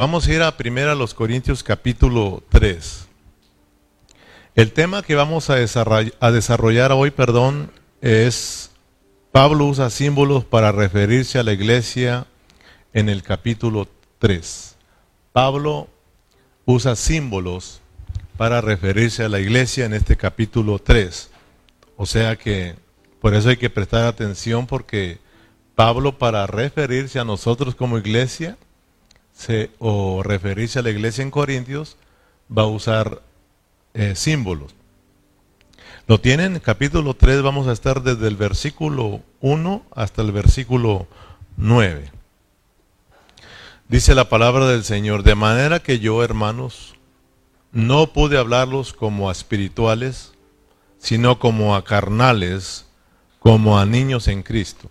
Vamos a ir a primera los Corintios capítulo 3. El tema que vamos a desarrollar, a desarrollar hoy, perdón, es Pablo usa símbolos para referirse a la iglesia en el capítulo 3. Pablo usa símbolos para referirse a la iglesia en este capítulo 3. O sea que por eso hay que prestar atención porque Pablo para referirse a nosotros como iglesia o referirse a la iglesia en Corintios, va a usar eh, símbolos. Lo tienen, capítulo 3, vamos a estar desde el versículo 1 hasta el versículo 9. Dice la palabra del Señor, de manera que yo, hermanos, no pude hablarlos como a espirituales, sino como a carnales, como a niños en Cristo.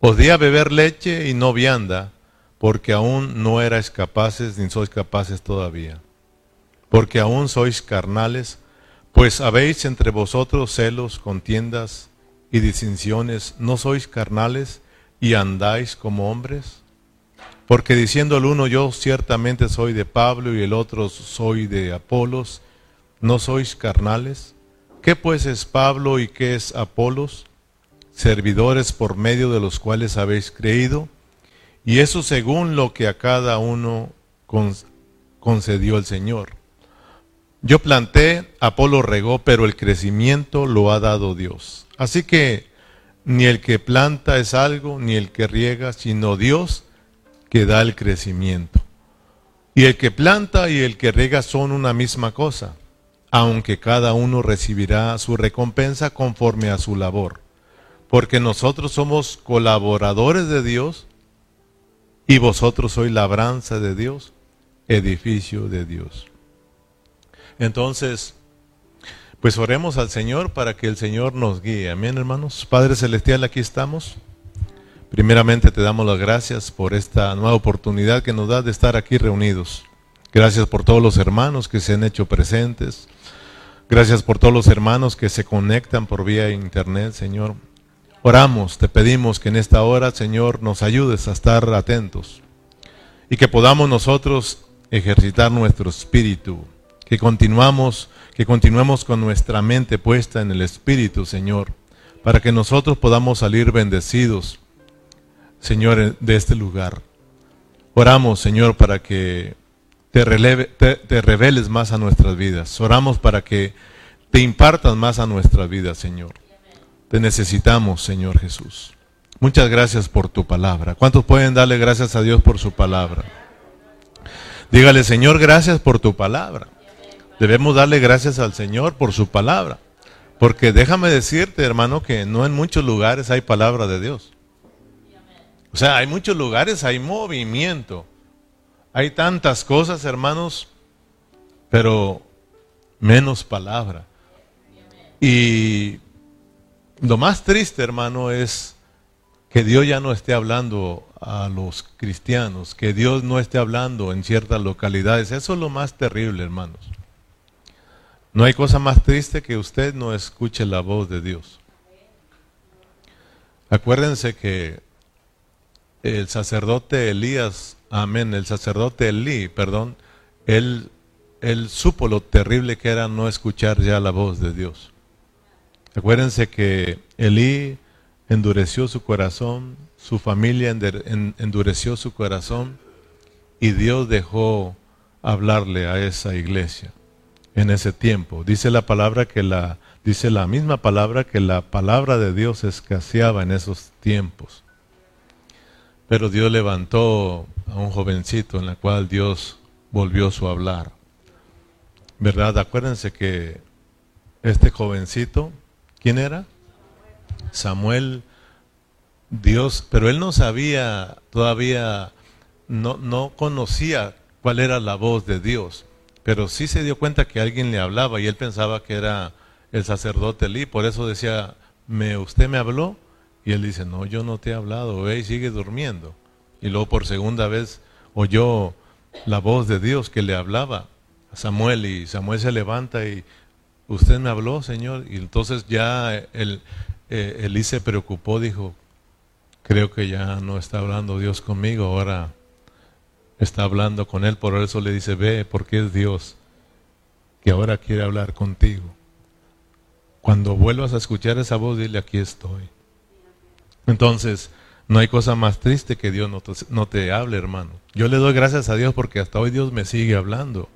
Os di a beber leche y no vianda, porque aún no erais capaces ni sois capaces todavía, porque aún sois carnales, pues habéis entre vosotros celos, contiendas y distinciones, ¿no sois carnales y andáis como hombres? Porque diciendo el uno, yo ciertamente soy de Pablo y el otro soy de Apolos, ¿no sois carnales? ¿Qué pues es Pablo y qué es Apolos? Servidores por medio de los cuales habéis creído, y eso según lo que a cada uno concedió el Señor. Yo planté, Apolo regó, pero el crecimiento lo ha dado Dios. Así que ni el que planta es algo, ni el que riega, sino Dios que da el crecimiento. Y el que planta y el que riega son una misma cosa, aunque cada uno recibirá su recompensa conforme a su labor. Porque nosotros somos colaboradores de Dios y vosotros sois labranza de Dios, edificio de Dios. Entonces, pues oremos al Señor para que el Señor nos guíe. Amén, hermanos. Padre Celestial, aquí estamos. Primeramente te damos las gracias por esta nueva oportunidad que nos da de estar aquí reunidos. Gracias por todos los hermanos que se han hecho presentes. Gracias por todos los hermanos que se conectan por vía internet, Señor. Oramos, te pedimos que en esta hora, Señor, nos ayudes a estar atentos y que podamos nosotros ejercitar nuestro espíritu, que continuamos, que continuemos con nuestra mente puesta en el espíritu, Señor, para que nosotros podamos salir bendecidos, Señor, de este lugar. Oramos, Señor, para que te, te reveles más a nuestras vidas. Oramos para que te impartas más a nuestras vidas, Señor. Te necesitamos, Señor Jesús. Muchas gracias por tu palabra. ¿Cuántos pueden darle gracias a Dios por su palabra? Dígale, Señor, gracias por tu palabra. Debemos darle gracias al Señor por su palabra. Porque déjame decirte, hermano, que no en muchos lugares hay palabra de Dios. O sea, hay muchos lugares, hay movimiento. Hay tantas cosas, hermanos, pero menos palabra. Y lo más triste, hermano, es que Dios ya no esté hablando a los cristianos, que Dios no esté hablando en ciertas localidades. Eso es lo más terrible, hermanos. No hay cosa más triste que usted no escuche la voz de Dios. Acuérdense que el sacerdote Elías, amén, el sacerdote Elí, perdón, él, él supo lo terrible que era no escuchar ya la voz de Dios. Acuérdense que Elí endureció su corazón, su familia endureció su corazón y Dios dejó hablarle a esa iglesia en ese tiempo. Dice la palabra que la dice la misma palabra que la palabra de Dios escaseaba en esos tiempos. Pero Dios levantó a un jovencito en la cual Dios volvió su hablar. ¿Verdad? Acuérdense que este jovencito ¿Quién era? Samuel, Dios, pero él no sabía todavía, no, no conocía cuál era la voz de Dios, pero sí se dio cuenta que alguien le hablaba y él pensaba que era el sacerdote Lee, por eso decía, ¿Me, ¿usted me habló? Y él dice, no, yo no te he hablado, ve y sigue durmiendo. Y luego por segunda vez oyó la voz de Dios que le hablaba a Samuel y Samuel se levanta y usted me habló, Señor, y entonces ya el, eh, Elí se preocupó, dijo, creo que ya no está hablando Dios conmigo, ahora está hablando con él, por eso le dice, ve, porque es Dios que ahora quiere hablar contigo. Cuando vuelvas a escuchar esa voz, dile, aquí estoy. Entonces, no hay cosa más triste que Dios no te, no te hable, hermano. Yo le doy gracias a Dios porque hasta hoy Dios me sigue hablando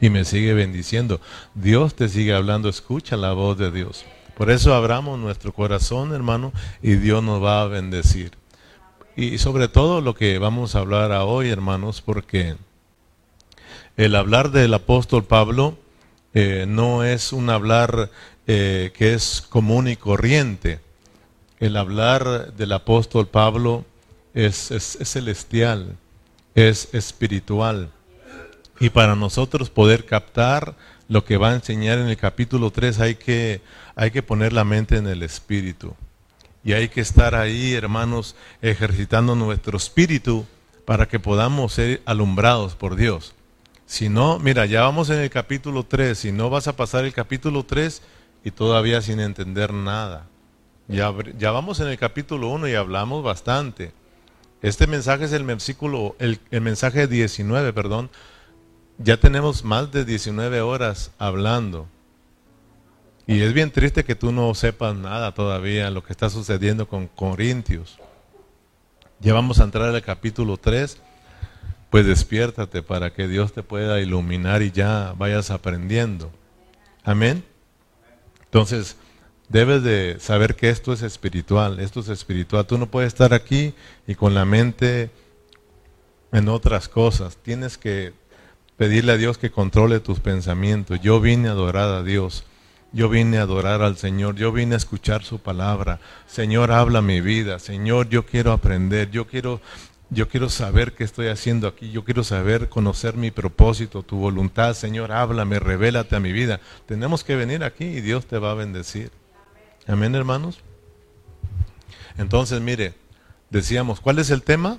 y me sigue bendiciendo. Dios te sigue hablando, escucha la voz de Dios. Por eso abramos nuestro corazón, hermano, y Dios nos va a bendecir. Y sobre todo lo que vamos a hablar hoy, hermanos, porque el hablar del apóstol Pablo eh, no es un hablar eh, que es común y corriente. El hablar del apóstol Pablo es, es celestial, es espiritual. Y para nosotros poder captar lo que va a enseñar en el capítulo 3 hay que, hay que poner la mente en el espíritu. Y hay que estar ahí, hermanos, ejercitando nuestro espíritu para que podamos ser alumbrados por Dios. Si no, mira, ya vamos en el capítulo 3, si no vas a pasar el capítulo 3 y todavía sin entender nada. Ya, ya vamos en el capítulo 1 y hablamos bastante. Este mensaje es el versículo, el, el mensaje 19, perdón, ya tenemos más de 19 horas hablando. Y es bien triste que tú no sepas nada todavía lo que está sucediendo con Corintios. Ya vamos a entrar al capítulo 3. Pues despiértate para que Dios te pueda iluminar y ya vayas aprendiendo. Amén. Entonces, debes de saber que esto es espiritual, esto es espiritual. Tú no puedes estar aquí y con la mente en otras cosas. Tienes que pedirle a Dios que controle tus pensamientos. Yo vine a adorar a Dios. Yo vine a adorar al Señor, yo vine a escuchar su palabra. Señor, habla mi vida. Señor, yo quiero aprender, yo quiero yo quiero saber qué estoy haciendo aquí, yo quiero saber conocer mi propósito, tu voluntad. Señor, háblame, revélate a mi vida. Tenemos que venir aquí y Dios te va a bendecir. Amén, hermanos. Entonces, mire, decíamos, ¿cuál es el tema?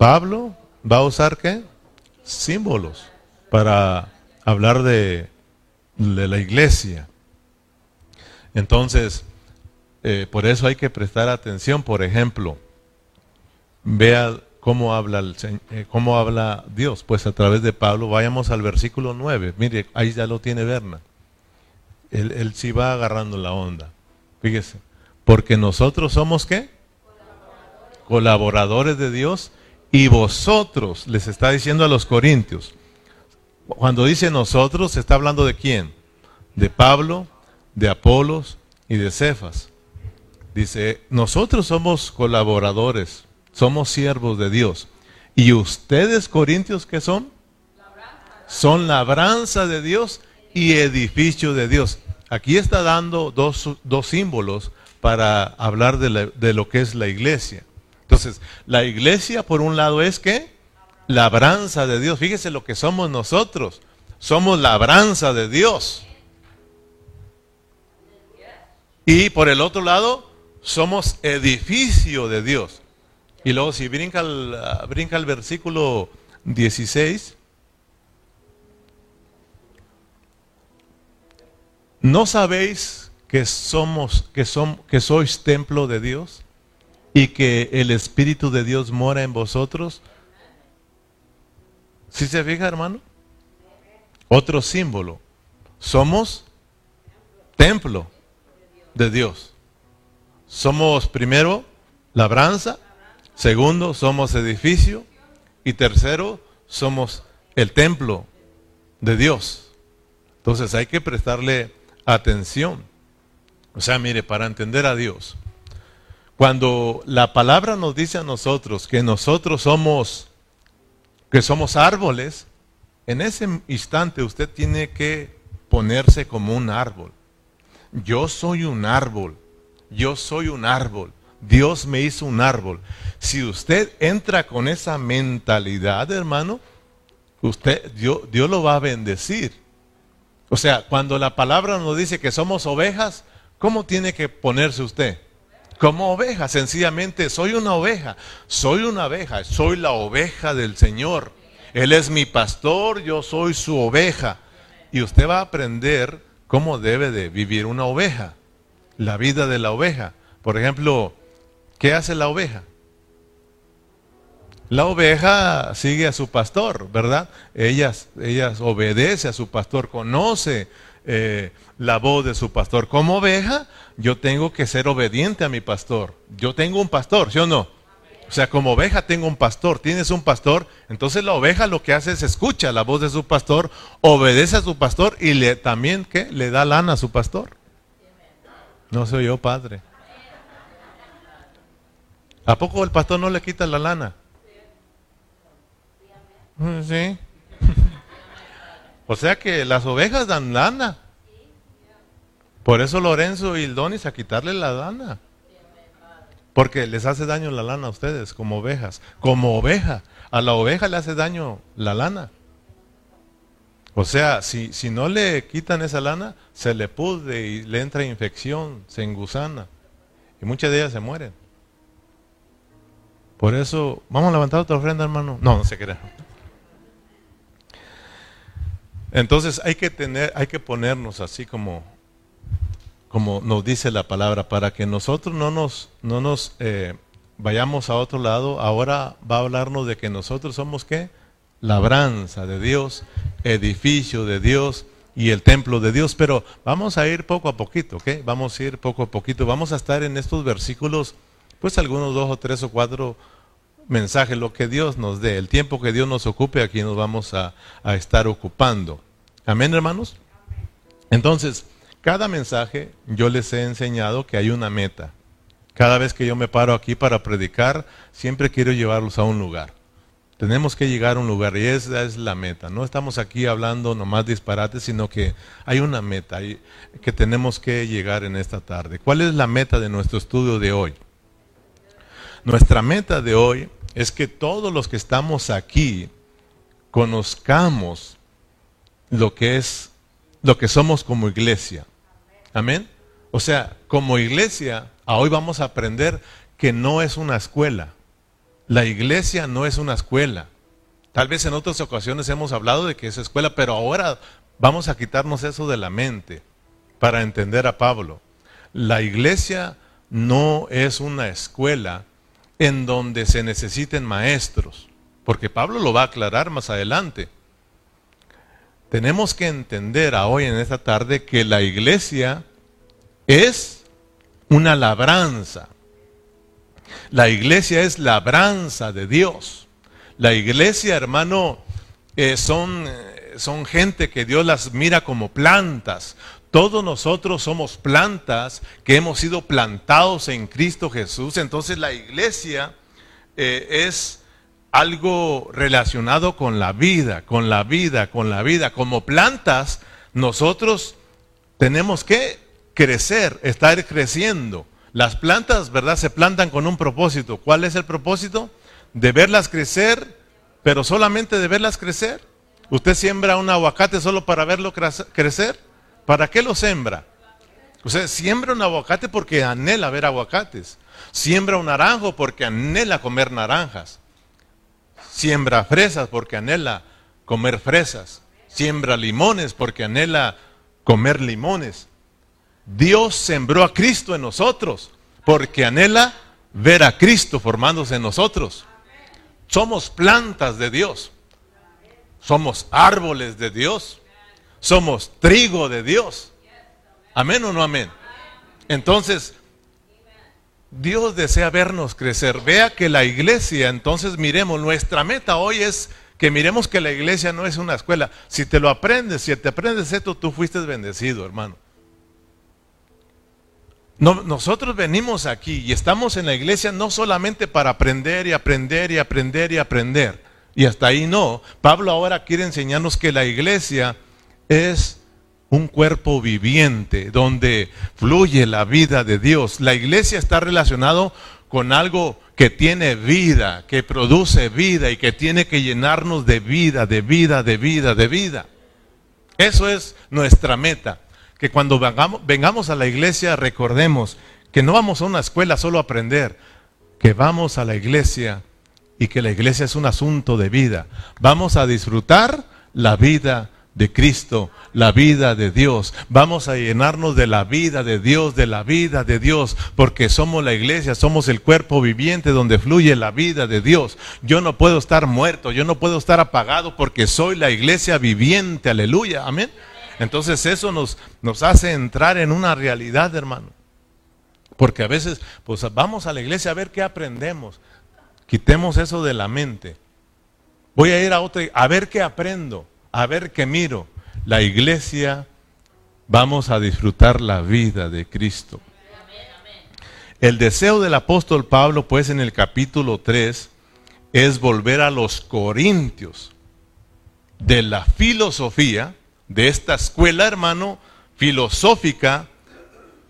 Pablo va a usar qué? Símbolos para hablar de, la iglesia. Entonces, eh, por eso hay que prestar atención. Por ejemplo, vea cómo habla, el, eh, cómo habla Dios. Pues a través de Pablo, vayamos al versículo 9. Mire, ahí ya lo tiene Berna. Él sí va agarrando la onda. Fíjese, porque nosotros somos qué? Colaboradores de Dios y vosotros, les está diciendo a los corintios. Cuando dice nosotros, se está hablando de quién? De Pablo, de Apolos y de Cefas. Dice, nosotros somos colaboradores, somos siervos de Dios. ¿Y ustedes, corintios, qué son? Son labranza de Dios y edificio de Dios. Aquí está dando dos, dos símbolos para hablar de, de lo que es la iglesia. Entonces, la iglesia por un lado es que labranza de Dios. Fíjese lo que somos nosotros. Somos labranza de Dios. Y por el otro lado, somos edificio de Dios. Y luego si brinca el, brinca el versículo 16, ¿no sabéis que somos, que, son, que sois templo de Dios? Y que el Espíritu de Dios mora en vosotros. ¿Sí se fija, hermano? Otro símbolo. Somos templo de Dios. Somos primero labranza, segundo somos edificio y tercero somos el templo de Dios. Entonces hay que prestarle atención. O sea, mire, para entender a Dios, cuando la palabra nos dice a nosotros que nosotros somos que somos árboles, en ese instante usted tiene que ponerse como un árbol. Yo soy un árbol. Yo soy un árbol. Dios me hizo un árbol. Si usted entra con esa mentalidad, hermano, usted Dios, Dios lo va a bendecir. O sea, cuando la palabra nos dice que somos ovejas, ¿cómo tiene que ponerse usted? Como oveja, sencillamente soy una oveja, soy una oveja, soy la oveja del Señor. Él es mi pastor, yo soy su oveja. Y usted va a aprender cómo debe de vivir una oveja, la vida de la oveja. Por ejemplo, ¿qué hace la oveja? La oveja sigue a su pastor, ¿verdad? Ellas, ellas obedece a su pastor, conoce eh, la voz de su pastor. Como oveja, yo tengo que ser obediente a mi pastor. Yo tengo un pastor, ¿sí o no? O sea, como oveja tengo un pastor, tienes un pastor, entonces la oveja lo que hace es escucha la voz de su pastor, obedece a su pastor y le también ¿qué? le da lana a su pastor. No soy yo, padre. ¿A poco el pastor no le quita la lana? Sí. O sea que las ovejas dan lana. Por eso Lorenzo y Donis a quitarle la lana. Porque les hace daño la lana a ustedes como ovejas. Como oveja. A la oveja le hace daño la lana. O sea, si, si no le quitan esa lana, se le pudre y le entra infección, se engusana. Y muchas de ellas se mueren. Por eso, vamos a levantar otra ofrenda, hermano. No, no se crea. Entonces hay que tener, hay que ponernos así como, como nos dice la palabra, para que nosotros no nos, no nos eh, vayamos a otro lado. Ahora va a hablarnos de que nosotros somos qué? Labranza de Dios, edificio de Dios y el templo de Dios. Pero vamos a ir poco a poquito, ¿ok? Vamos a ir poco a poquito. Vamos a estar en estos versículos, pues algunos dos o tres o cuatro mensaje, lo que Dios nos dé, el tiempo que Dios nos ocupe, aquí nos vamos a, estar ocupando. Amén, hermanos. Entonces, cada mensaje yo les he enseñado que hay una meta. Cada vez que yo me paro aquí para predicar, siempre quiero llevarlos a un lugar. Tenemos que llegar a un lugar y esa es la meta. No estamos aquí hablando nomás disparates, sino que hay una meta que tenemos que llegar en esta tarde. ¿Cuál es la meta de nuestro estudio de hoy? Nuestra meta de hoy es que todos los que estamos aquí conozcamos lo que es, lo que somos como iglesia. Amén. O sea, como iglesia, hoy vamos a aprender que no es una escuela. La iglesia no es una escuela. Tal vez en otras ocasiones hemos hablado de que es escuela, pero ahora vamos a quitarnos eso de la mente para entender a Pablo. La iglesia no es una escuela, en donde se necesiten maestros, porque Pablo lo va a aclarar más adelante. Tenemos que entender hoy en esta tarde que la iglesia es una labranza. La iglesia es labranza de Dios. La iglesia, hermano, eh, son, eh, son gente que Dios las mira como plantas, todos nosotros somos plantas que hemos sido plantados en Cristo Jesús. Entonces la iglesia eh, es algo relacionado con la vida, con la vida, con la vida. Como plantas, nosotros tenemos que crecer, estar creciendo. Las plantas, ¿verdad? Se plantan con un propósito. ¿Cuál es el propósito? De verlas crecer, pero solamente de verlas crecer. ¿Usted siembra un aguacate solo para verlo crecer? ¿Para qué lo sembra? Sea, siembra un aguacate porque anhela ver aguacates. Siembra un naranjo porque anhela comer naranjas. Siembra fresas porque anhela comer fresas. Siembra limones porque anhela comer limones. Dios sembró a Cristo en nosotros porque anhela ver a Cristo formándose en nosotros. Somos plantas de Dios. Somos árboles de Dios. Somos trigo de Dios. Amén o no amén. Entonces, Dios desea vernos crecer. Vea que la iglesia, entonces miremos, nuestra meta hoy es que miremos que la iglesia no es una escuela. Si te lo aprendes, si te aprendes esto, tú fuiste bendecido, hermano. nosotros venimos aquí y estamos en la iglesia no solamente para aprender y aprender y aprender y aprender. Y hasta ahí no. Pablo ahora quiere enseñarnos que la iglesia es un cuerpo viviente donde fluye la vida de Dios. La iglesia está relacionado con algo que tiene vida, que produce vida y que tiene que llenarnos de vida, de vida, de vida, de vida. Eso es nuestra meta. Que cuando vengamos, a la iglesia recordemos que no vamos a una escuela solo a aprender, que vamos a la iglesia y que la iglesia es un asunto de vida. Vamos a disfrutar la vida de Cristo, la vida de Dios. Vamos a llenarnos de la vida de Dios, de la vida de Dios, porque somos la iglesia, somos el cuerpo viviente donde fluye la vida de Dios. Yo no puedo estar muerto, yo no puedo estar apagado porque soy la iglesia viviente, aleluya, amén. Entonces eso nos, nos hace entrar en una realidad, hermano. Porque a veces, pues vamos a la iglesia a ver qué aprendemos. Quitemos eso de la mente. Voy a ir a otra, a ver qué aprendo a ver qué miro. La iglesia, vamos a disfrutar la vida de Cristo. El deseo del apóstol Pablo, pues en el capítulo 3, es volver a los corintios de la filosofía, de esta escuela, hermano, filosófica,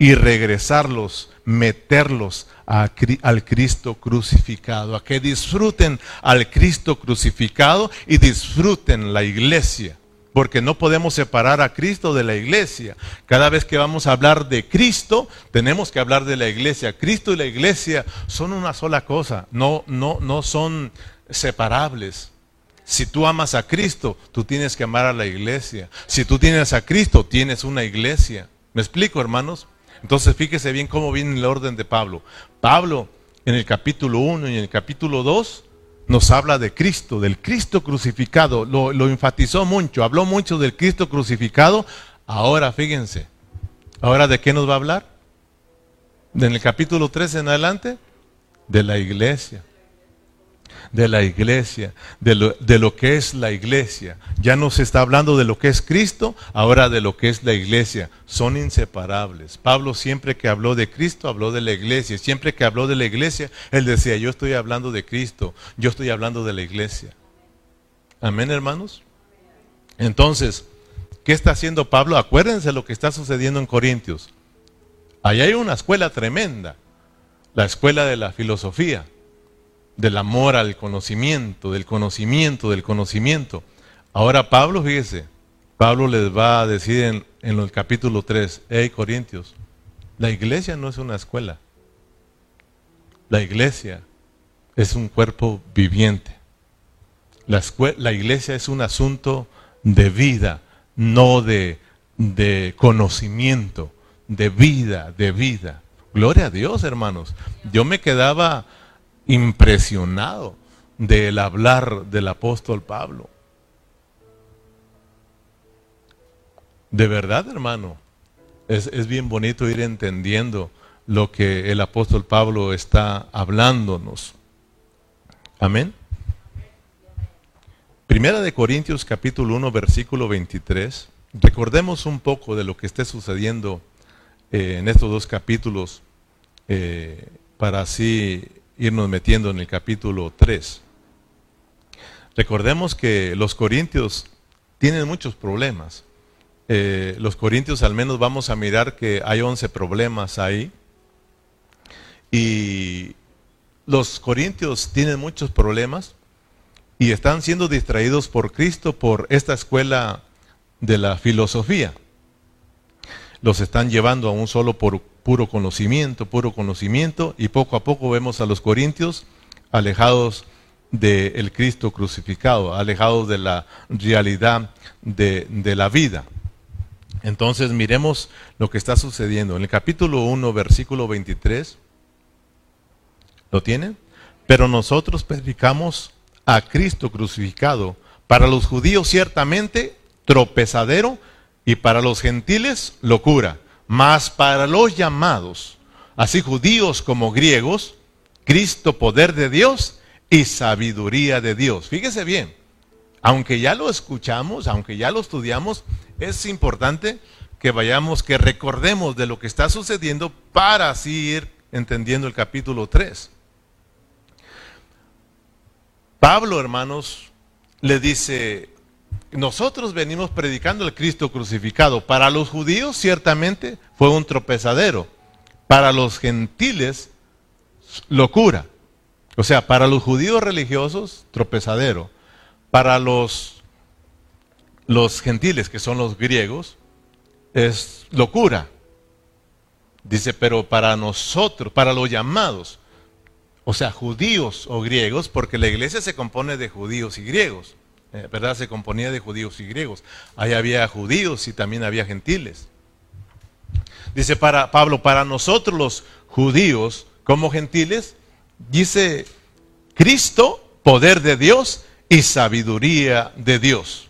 y regresarlos, meterlos al Cristo crucificado, a que disfruten al Cristo crucificado y disfruten la iglesia. Porque no podemos separar a Cristo de la iglesia. Cada vez que vamos a hablar de Cristo, tenemos que hablar de la iglesia. Cristo y la iglesia son una sola cosa, no, no, no son separables. Si tú amas a Cristo, tú tienes que amar a la iglesia. Si tú tienes a Cristo, tienes una iglesia. ¿Me explico, hermanos? Entonces fíjese bien cómo viene el orden de Pablo. Pablo en el capítulo 1 y en el capítulo 2 nos habla de Cristo, del Cristo crucificado. Lo, enfatizó mucho, habló mucho del Cristo crucificado. Ahora fíjense, ahora de qué nos va a hablar? En el capítulo 3 en adelante, de la iglesia de la iglesia, de lo, de lo, que es la iglesia. Ya no se está hablando de lo que es Cristo, ahora de lo que es la iglesia. Son inseparables. Pablo siempre que habló de Cristo, habló de la iglesia. Siempre que habló de la iglesia, él decía, yo estoy hablando de Cristo, yo estoy hablando de la iglesia. Amén, hermanos. Entonces, ¿qué está haciendo Pablo? Acuérdense lo que está sucediendo en Corintios. Allá hay una escuela tremenda, la escuela de la filosofía del amor al conocimiento, del conocimiento, del conocimiento. Ahora Pablo, fíjese, Pablo les va a decir en, el capítulo 3, hey Corintios, la iglesia no es una escuela, la iglesia es un cuerpo viviente. La, la iglesia es un asunto de vida, no de, de conocimiento, de vida, de vida. Gloria a Dios, hermanos. Yo me quedaba impresionado del hablar del apóstol Pablo. De verdad, hermano, es, es, bien bonito ir entendiendo lo que el apóstol Pablo está hablándonos. Amén. Primera de Corintios capítulo 1 versículo 23. Recordemos un poco de lo que esté sucediendo eh, en estos dos capítulos eh, para así irnos metiendo en el capítulo 3. Recordemos que los corintios tienen muchos problemas. Eh, los corintios al menos vamos a mirar que hay 11 problemas ahí. Y los corintios tienen muchos problemas y están siendo distraídos por Cristo por esta escuela de la filosofía. Los están llevando a un solo por puro conocimiento, puro conocimiento, y poco a poco vemos a los corintios alejados del Cristo crucificado, alejados de la realidad de, de la vida. Entonces miremos lo que está sucediendo. En el capítulo 1, versículo 23, ¿lo tienen? Pero nosotros predicamos a Cristo crucificado, para los judíos ciertamente tropezadero y para los gentiles locura mas para los llamados, así judíos como griegos, Cristo poder de Dios y sabiduría de Dios. Fíjese bien, aunque ya lo escuchamos, aunque ya lo estudiamos, es importante que vayamos, que recordemos de lo que está sucediendo para así ir entendiendo el capítulo 3. Pablo, hermanos, le dice, nosotros venimos predicando el Cristo crucificado. Para los judíos ciertamente fue un tropezadero. Para los gentiles, locura. O sea, para los judíos religiosos, tropezadero. Para los, los gentiles, que son los griegos, es locura. Dice, pero para nosotros, para los llamados, o sea, judíos o griegos, porque la iglesia se compone de judíos y griegos ¿verdad? Se componía de judíos y griegos. Ahí había judíos y también había gentiles. Dice para Pablo, para nosotros los judíos como gentiles, dice Cristo, poder de Dios y sabiduría de Dios.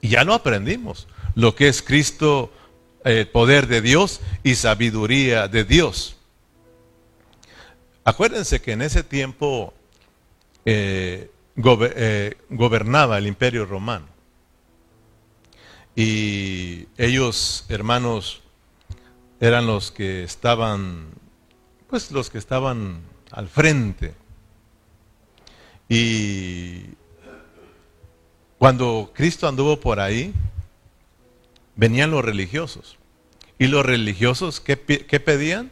Y ya lo aprendimos, lo que es Cristo, eh, poder de Dios y sabiduría de Dios. Acuérdense que en ese tiempo eh, eh, gobernaba el imperio romano. Y ellos, hermanos, eran los que estaban, pues los que estaban al frente. Y cuando Cristo anduvo por ahí, venían los religiosos. ¿Y los religiosos qué, qué pedían?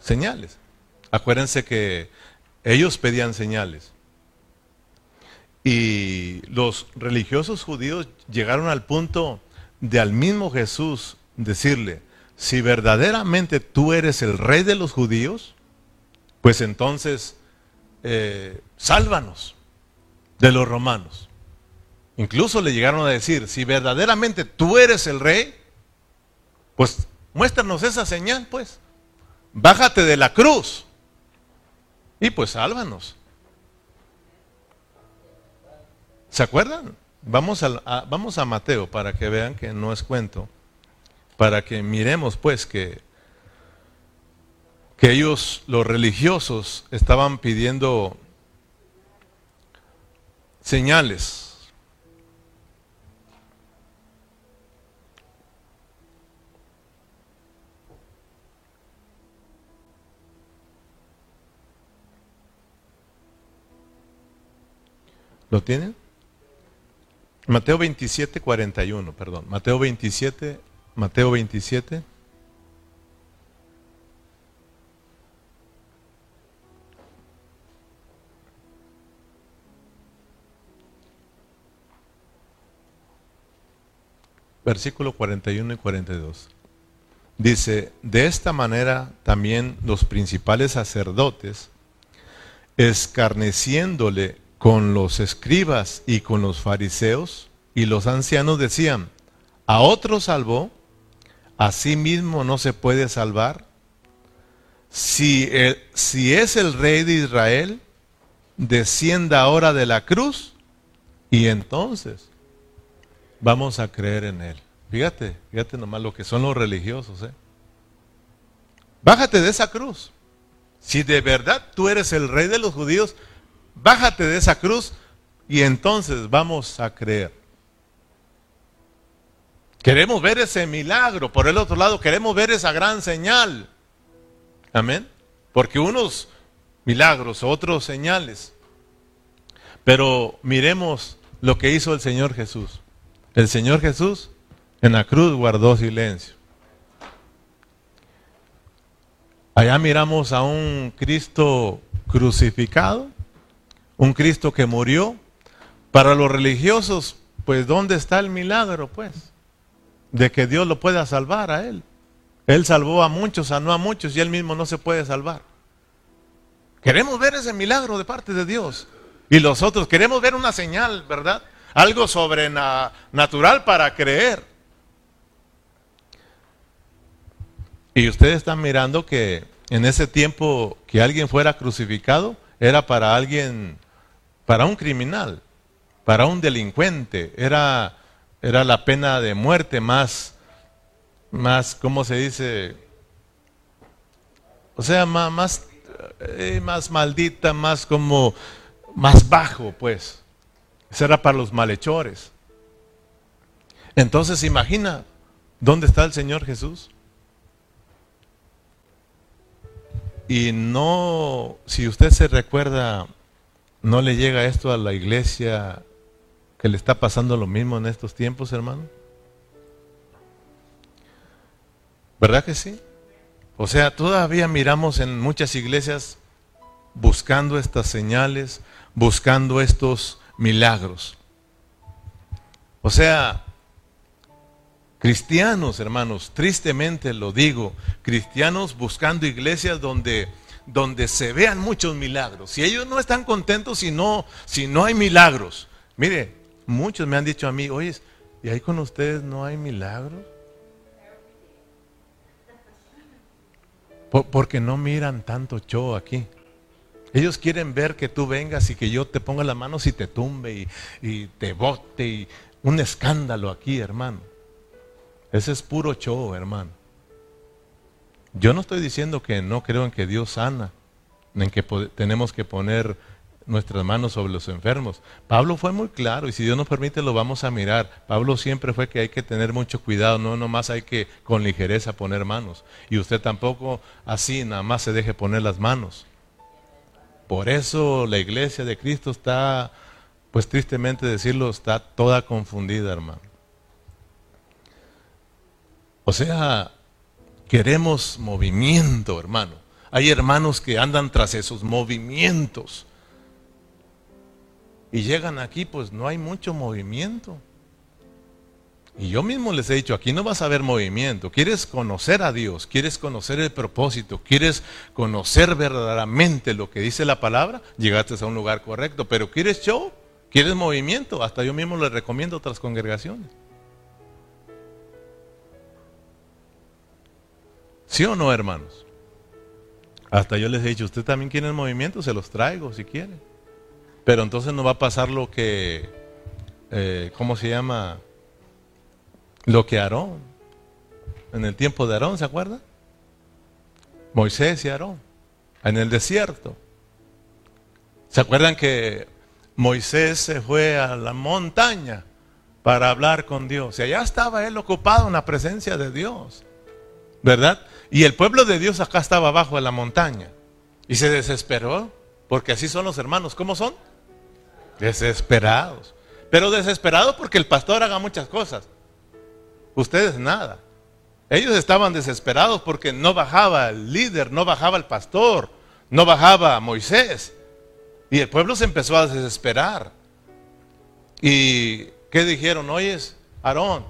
Señales. Acuérdense que ellos pedían señales. Y los religiosos judíos llegaron al punto de al mismo Jesús decirle, si verdaderamente tú eres el rey de los judíos, pues entonces eh, sálvanos de los romanos. Incluso le llegaron a decir, si verdaderamente tú eres el rey, pues muéstranos esa señal, pues. Bájate de la cruz. Y pues sálvanos. ¿Se acuerdan? Vamos a, vamos a Mateo para que vean que no es cuento, para que miremos pues que, que ellos, los religiosos, estaban pidiendo señales. ¿Lo tienen? Mateo 27, 41, perdón. Mateo 27, Mateo 27. Versículo 41 y 42. Dice, de esta manera también los principales sacerdotes, escarneciéndole, con los escribas y con los fariseos, y los ancianos decían, a otro salvó, a sí mismo no se puede salvar. Si, si es el rey de Israel, descienda ahora de la cruz y entonces vamos a creer en él. Fíjate, fíjate nomás lo que son los religiosos. ¿eh? Bájate de esa cruz. Si de verdad tú eres el rey de los judíos, Bájate de esa cruz y entonces vamos a creer. Queremos ver ese milagro. Por el otro lado, queremos ver esa gran señal. Amén. Porque unos milagros, otros señales. Pero miremos lo que hizo el Señor Jesús. El Señor Jesús en la cruz guardó silencio. Allá miramos a un Cristo crucificado un Cristo que murió. Para los religiosos, pues ¿dónde está el milagro, pues? De que Dios lo pueda salvar a él. Él salvó a muchos, sanó a muchos y él mismo no se puede salvar. Queremos ver ese milagro de parte de Dios. Y los otros queremos ver una señal, ¿verdad? Algo sobrenatural para creer. Y ustedes están mirando que en ese tiempo que alguien fuera crucificado era para alguien para un criminal, para un delincuente, era, era la pena de muerte más, más, ¿cómo se dice? O sea, más, más, eh, más maldita, más como, más bajo, pues. Eso era para los malhechores. Entonces, imagina, ¿dónde está el Señor Jesús? Y no, si usted se recuerda ¿No le llega esto a la iglesia que le está pasando lo mismo en estos tiempos, hermano? ¿Verdad que sí? O sea, todavía miramos en muchas iglesias buscando estas señales, buscando estos milagros. O sea, cristianos, hermanos, tristemente lo digo, cristianos buscando iglesias donde donde se vean muchos milagros. Si ellos no están contentos si no, si no hay milagros. Mire, muchos me han dicho a mí, oye, ¿y ahí con ustedes no hay milagros? porque no miran tanto show aquí. Ellos quieren ver que tú vengas y que yo te ponga las manos y te tumbe y, y te bote y un escándalo aquí, hermano. Ese es puro show, hermano. Yo no estoy diciendo que no creo en que Dios sana, en que tenemos que poner nuestras manos sobre los enfermos. Pablo fue muy claro y si Dios nos permite lo vamos a mirar. Pablo siempre fue que hay que tener mucho cuidado, no nomás hay que con ligereza poner manos. Y usted tampoco así nada más se deje poner las manos. Por eso la iglesia de Cristo está, pues tristemente decirlo, está toda confundida, hermano. O sea, queremos movimiento, hermano. Hay hermanos que andan tras esos movimientos y llegan aquí, pues no hay mucho movimiento. Y yo mismo les he dicho, aquí no vas a ver movimiento. Quieres conocer a Dios, quieres conocer el propósito, quieres conocer verdaderamente lo que dice la palabra, llegaste a un lugar correcto. Pero quieres show, quieres movimiento, hasta yo mismo les recomiendo otras congregaciones. ¿Sí o no, hermanos? Hasta yo les he dicho, usted también quiere movimiento, se los traigo si quiere. Pero entonces no va a pasar lo que, eh, ¿cómo se llama? Lo que Aarón, en el tiempo de Aarón, ¿se acuerda? Moisés y Aarón, en el desierto. ¿Se acuerdan que Moisés se fue a la montaña para hablar con Dios? Y allá estaba él ocupado en la presencia de Dios, ¿verdad? Y el pueblo de Dios acá estaba abajo de la montaña. Y se desesperó, porque así son los hermanos. ¿Cómo son? Desesperados. Pero desesperados porque el pastor haga muchas cosas. Ustedes nada. Ellos estaban desesperados porque no bajaba el líder, no bajaba el pastor, no bajaba Moisés. Y el pueblo se empezó a desesperar. ¿Y qué dijeron? Oyes, Aarón,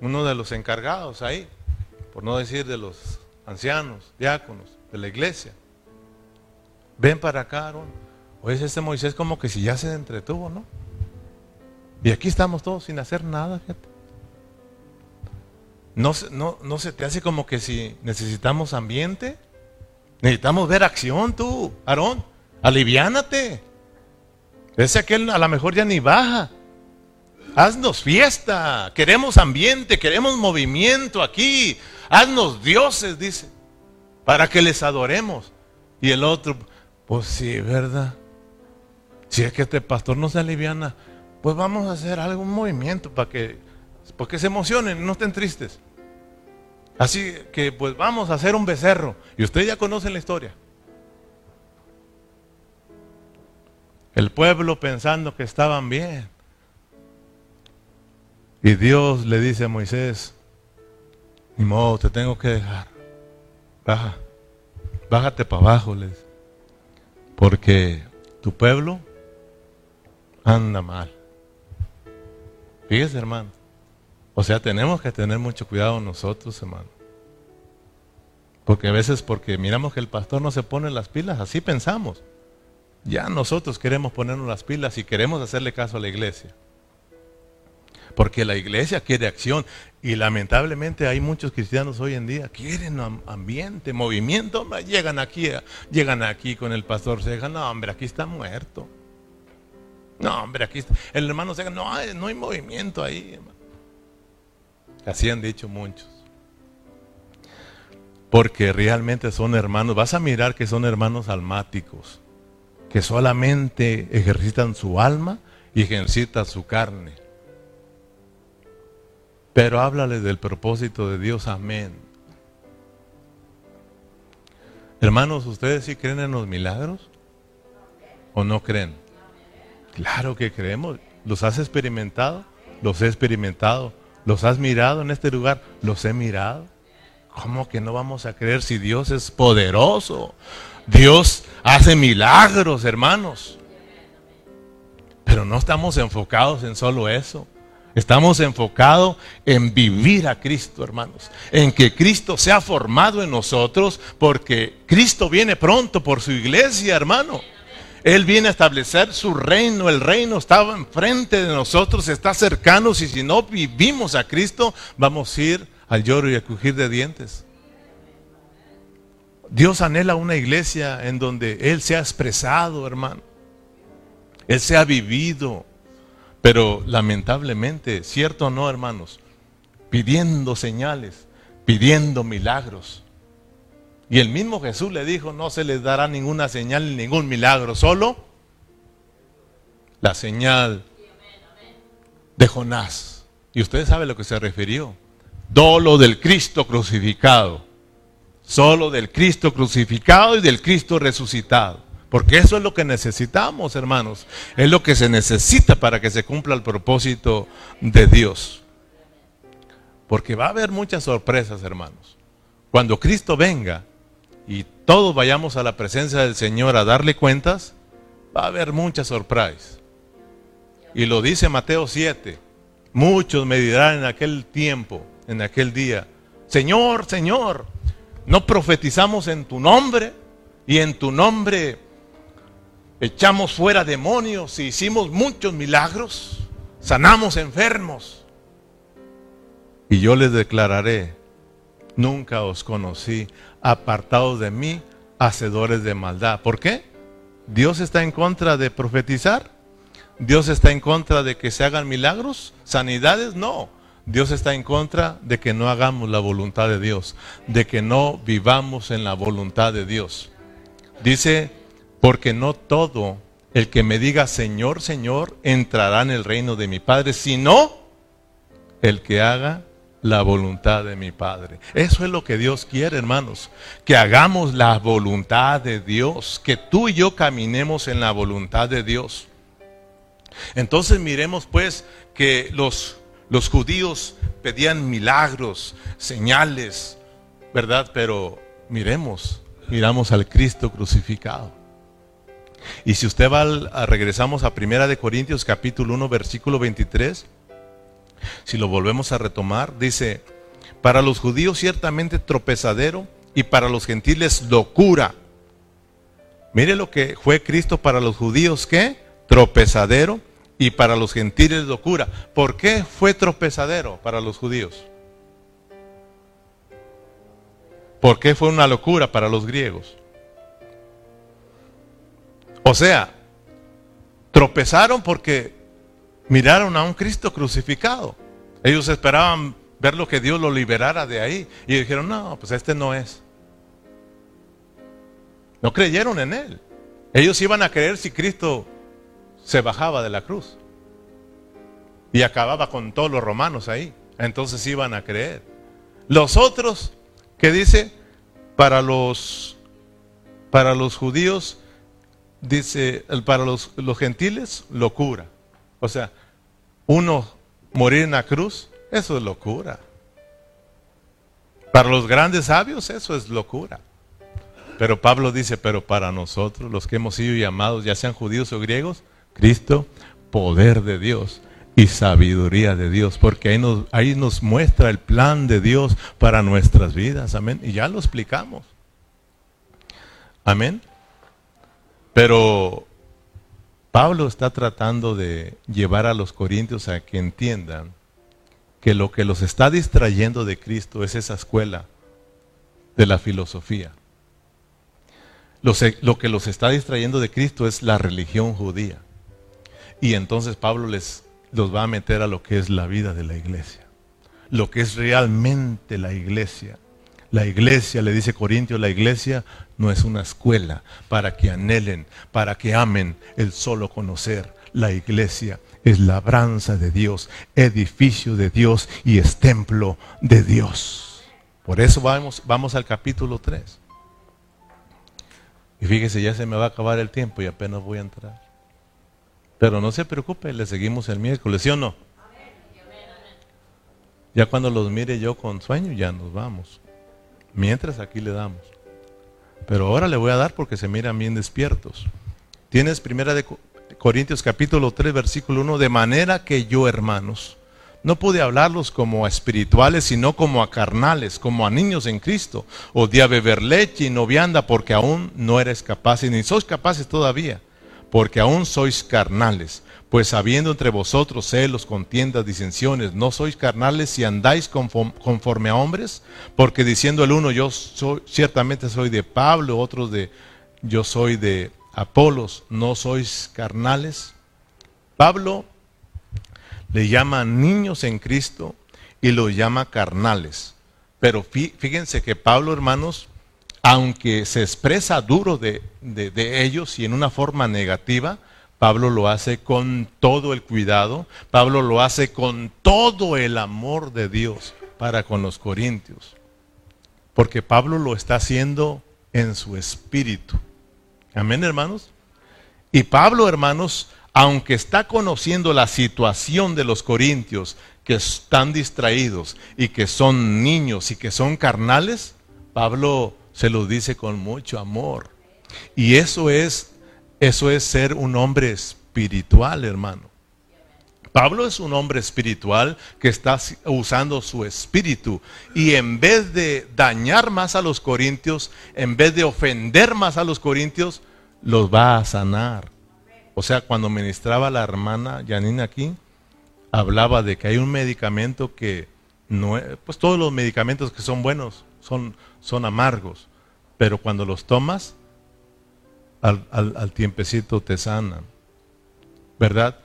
uno de los encargados ahí, por no decir de los ancianos, diáconos de la iglesia. Ven para acá, Aarón. Oye, este Moisés como que si ya se entretuvo, ¿no? Y aquí estamos todos sin hacer nada, gente. No, no, no se te hace como que si necesitamos ambiente. Necesitamos ver acción tú, Aarón. Aliviánate. Ese aquel a lo mejor ya ni baja. Haznos fiesta. Queremos ambiente, queremos movimiento aquí. Haznos dioses, dice. Para que les adoremos. Y el otro, pues sí, ¿verdad? Si es que este pastor no se aliviana, pues vamos a hacer algún movimiento para que, porque se emocionen, no estén tristes. Así que pues vamos a hacer un becerro. Y ustedes ya conocen la historia. El pueblo pensando que estaban bien. Y Dios le dice a Moisés, ni modo, te tengo que dejar. Baja, bájate para abajo, les. Porque tu pueblo anda mal. Fíjese, hermano. O sea, tenemos que tener mucho cuidado nosotros, hermano. Porque a veces porque miramos que el pastor no se pone las pilas, así pensamos. Ya nosotros queremos ponernos las pilas y queremos hacerle caso a la iglesia. Porque la iglesia quiere acción y lamentablemente hay muchos cristianos hoy en día quieren ambiente, movimiento, llegan aquí, llegan aquí con el pastor, se dejan, no hombre, aquí está muerto. No, hombre, aquí el hermano se no, no hay movimiento ahí. Así han dicho muchos. Porque realmente son hermanos, vas a mirar que son hermanos almáticos, que solamente ejercitan su alma y ejercitan su carne. Pero háblale del propósito de Dios, amén. Hermanos, ¿ustedes sí creen en los milagros? ¿O no creen? Claro que creemos. ¿Los has experimentado? Los he experimentado. ¿Los has mirado en este lugar? Los he mirado. ¿Cómo que no vamos a creer si Dios es poderoso? Dios hace milagros, hermanos. Pero no estamos enfocados en solo eso. Estamos enfocados en vivir a Cristo, hermanos. En que Cristo sea formado en nosotros porque Cristo viene pronto por su iglesia, hermano. Él viene a establecer su reino. El reino estaba enfrente de nosotros, está cercano. Y si no vivimos a Cristo, vamos a ir al lloro y a crujir de dientes. Dios anhela una iglesia en donde Él se ha expresado, hermano. Él se ha vivido. Pero lamentablemente, cierto o no, hermanos, pidiendo señales, pidiendo milagros. Y el mismo Jesús le dijo, no se les dará ninguna señal ni ningún milagro, solo la señal de Jonás. Y usted sabe a lo que se refirió. Dolo del Cristo crucificado. Solo del Cristo crucificado y del Cristo resucitado. Porque eso es lo que necesitamos, hermanos. Es lo que se necesita para que se cumpla el propósito de Dios. Porque va a haber muchas sorpresas, hermanos. Cuando Cristo venga, y todos vayamos a la presencia del Señor a darle cuentas, va a haber muchas sorpresas. Y lo dice Mateo 7. Muchos me dirán en aquel tiempo, en aquel día, Señor, Señor, ¿no profetizamos en tu nombre? Y en tu nombre echamos fuera demonios y hicimos muchos milagros, sanamos enfermos. Y yo les declararé, nunca os conocí, apartados de mí, hacedores de maldad. ¿Por qué? ¿Dios está en contra de profetizar? ¿Dios está en contra de que se hagan milagros? ¿Sanidades? No. Dios está en contra de que no hagamos la voluntad de Dios, de que no vivamos en la voluntad de Dios. Dice, porque no todo el que me diga Señor, Señor, entrará en el reino de mi Padre, sino el que haga la voluntad de mi Padre. Eso es lo que Dios quiere, hermanos. Que hagamos la voluntad de Dios. Que tú y yo caminemos en la voluntad de Dios. Entonces miremos pues que los, los judíos pedían milagros, señales, ¿verdad? Pero miremos, miramos al Cristo crucificado. Y si usted va, regresamos a Primera de Corintios capítulo 1 versículo 23, si lo volvemos a retomar, dice, para los judíos ciertamente tropezadero y para los gentiles locura. Mire lo que fue Cristo para los judíos, ¿qué? Tropezadero y para los gentiles locura. ¿Por qué fue tropezadero para los judíos? ¿Por qué fue una locura para los griegos? O sea, tropezaron porque miraron a un Cristo crucificado. Ellos esperaban ver lo que Dios lo liberara de ahí. Y dijeron, no, pues este no es. No creyeron en él. Ellos iban a creer si Cristo se bajaba de la cruz. Y acababa con todos los romanos ahí. Entonces iban a creer. Los otros, que dice, para los, para los judíos, dice, para los, los gentiles, locura. O sea, uno morir en la cruz, eso es locura. Para los grandes sabios eso es locura. Pero Pablo dice, pero para nosotros, los que hemos sido llamados, ya sean judíos o griegos, Cristo, poder de Dios y sabiduría de Dios, porque ahí nos, ahí nos muestra el plan de Dios para nuestras vidas, amén. Y ya lo explicamos. Amén. Pero Pablo está tratando de llevar a los corintios a que entiendan que lo que los está distrayendo de Cristo es esa escuela de la filosofía. Lo, que los está distrayendo de Cristo es la religión judía. Y entonces Pablo les los va a meter a lo que es la vida de la iglesia. Lo que es realmente la iglesia. La iglesia, le dice Corintios, la iglesia no es una escuela para que anhelen, para que amen el solo conocer. La iglesia es labranza de Dios, edificio de Dios y es templo de Dios. Por eso vamos, vamos al capítulo 3. Y fíjese, ya se me va a acabar el tiempo y apenas voy a entrar. Pero no se preocupe, le seguimos el miércoles, ¿sí o no? Ya cuando los mire yo con sueño, ya nos vamos. Mientras aquí le damos. Pero ahora le voy a dar porque se miran bien despiertos. Tienes primera de Corintios capítulo 3 versículo 1, de manera que yo, hermanos, no pude hablarlos como a espirituales, sino como a carnales, como a niños en Cristo. O de beber leche y no vianda porque aún no eres capaces, ni sois capaces todavía. porque aún sois carnales. Pues habiendo entre vosotros celos, contiendas, disensiones, ¿no sois carnales si andáis conforme a hombres? Porque diciendo el uno, yo soy, ciertamente soy de Pablo, otros de, yo soy de Apolos, ¿no sois carnales? Pablo le llama niños en Cristo y los llama carnales. Pero fíjense que Pablo, hermanos, aunque se expresa duro de, ellos y en una forma negativa, Pablo lo hace con todo el cuidado, Pablo lo hace con todo el amor de Dios para con los corintios. Porque Pablo lo está haciendo en su espíritu. Amén, hermanos. Y Pablo, hermanos, aunque está conociendo la situación de los corintios, que están distraídos y que son niños y que son carnales, Pablo se lo dice con mucho amor. Y eso es eso es ser un hombre espiritual, hermano. Pablo es un hombre espiritual que está usando su espíritu y en vez de dañar más a los corintios, en vez de ofender más a los corintios, los va a sanar. O sea, cuando ministraba la hermana Janine aquí, hablaba de que hay un medicamento que no, pues todos los medicamentos que son buenos son, son amargos, pero cuando los tomas, al, al, tiempecito te sanan, ¿verdad?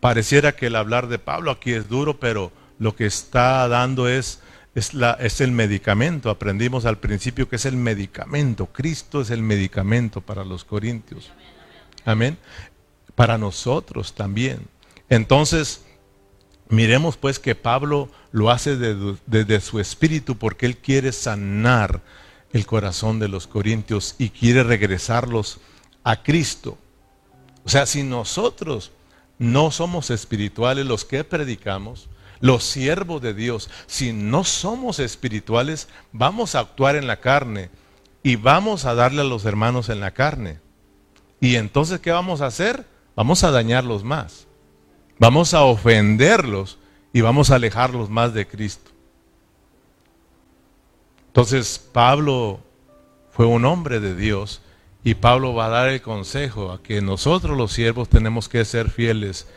Pareciera que el hablar de Pablo aquí es duro, pero lo que está dando es, es, la, es el medicamento. Aprendimos al principio que es el medicamento. Cristo es el medicamento para los corintios. Amén. Para nosotros también. Entonces, Miremos pues que Pablo lo hace desde su espíritu porque él quiere sanar el corazón de los corintios y quiere regresarlos a Cristo. O sea, si nosotros no somos espirituales los que predicamos, los siervos de Dios, si no somos espirituales, vamos a actuar en la carne y vamos a darle a los hermanos en la carne. Y entonces, ¿qué vamos a hacer? Vamos a dañarlos más. Vamos a ofenderlos y vamos a alejarlos más de Cristo. Entonces Pablo fue un hombre de Dios y Pablo va a dar el consejo a que nosotros los siervos tenemos que ser fieles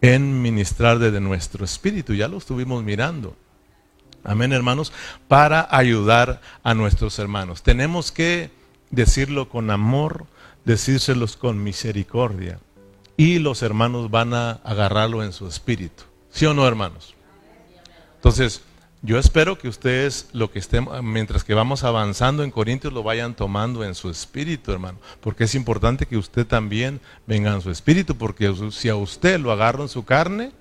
en ministrar desde nuestro espíritu. Ya lo estuvimos mirando. Amén, hermanos, para ayudar a nuestros hermanos. Tenemos que decirlo con amor, decírselos con misericordia y los hermanos van a agarrarlo en su espíritu. ¿Sí o no, hermanos? Entonces, yo espero que ustedes, lo que estén, mientras que vamos avanzando en Corintios, lo vayan tomando en su espíritu, hermano. Porque es importante que usted también venga en su espíritu, porque si a usted lo agarro en su carne,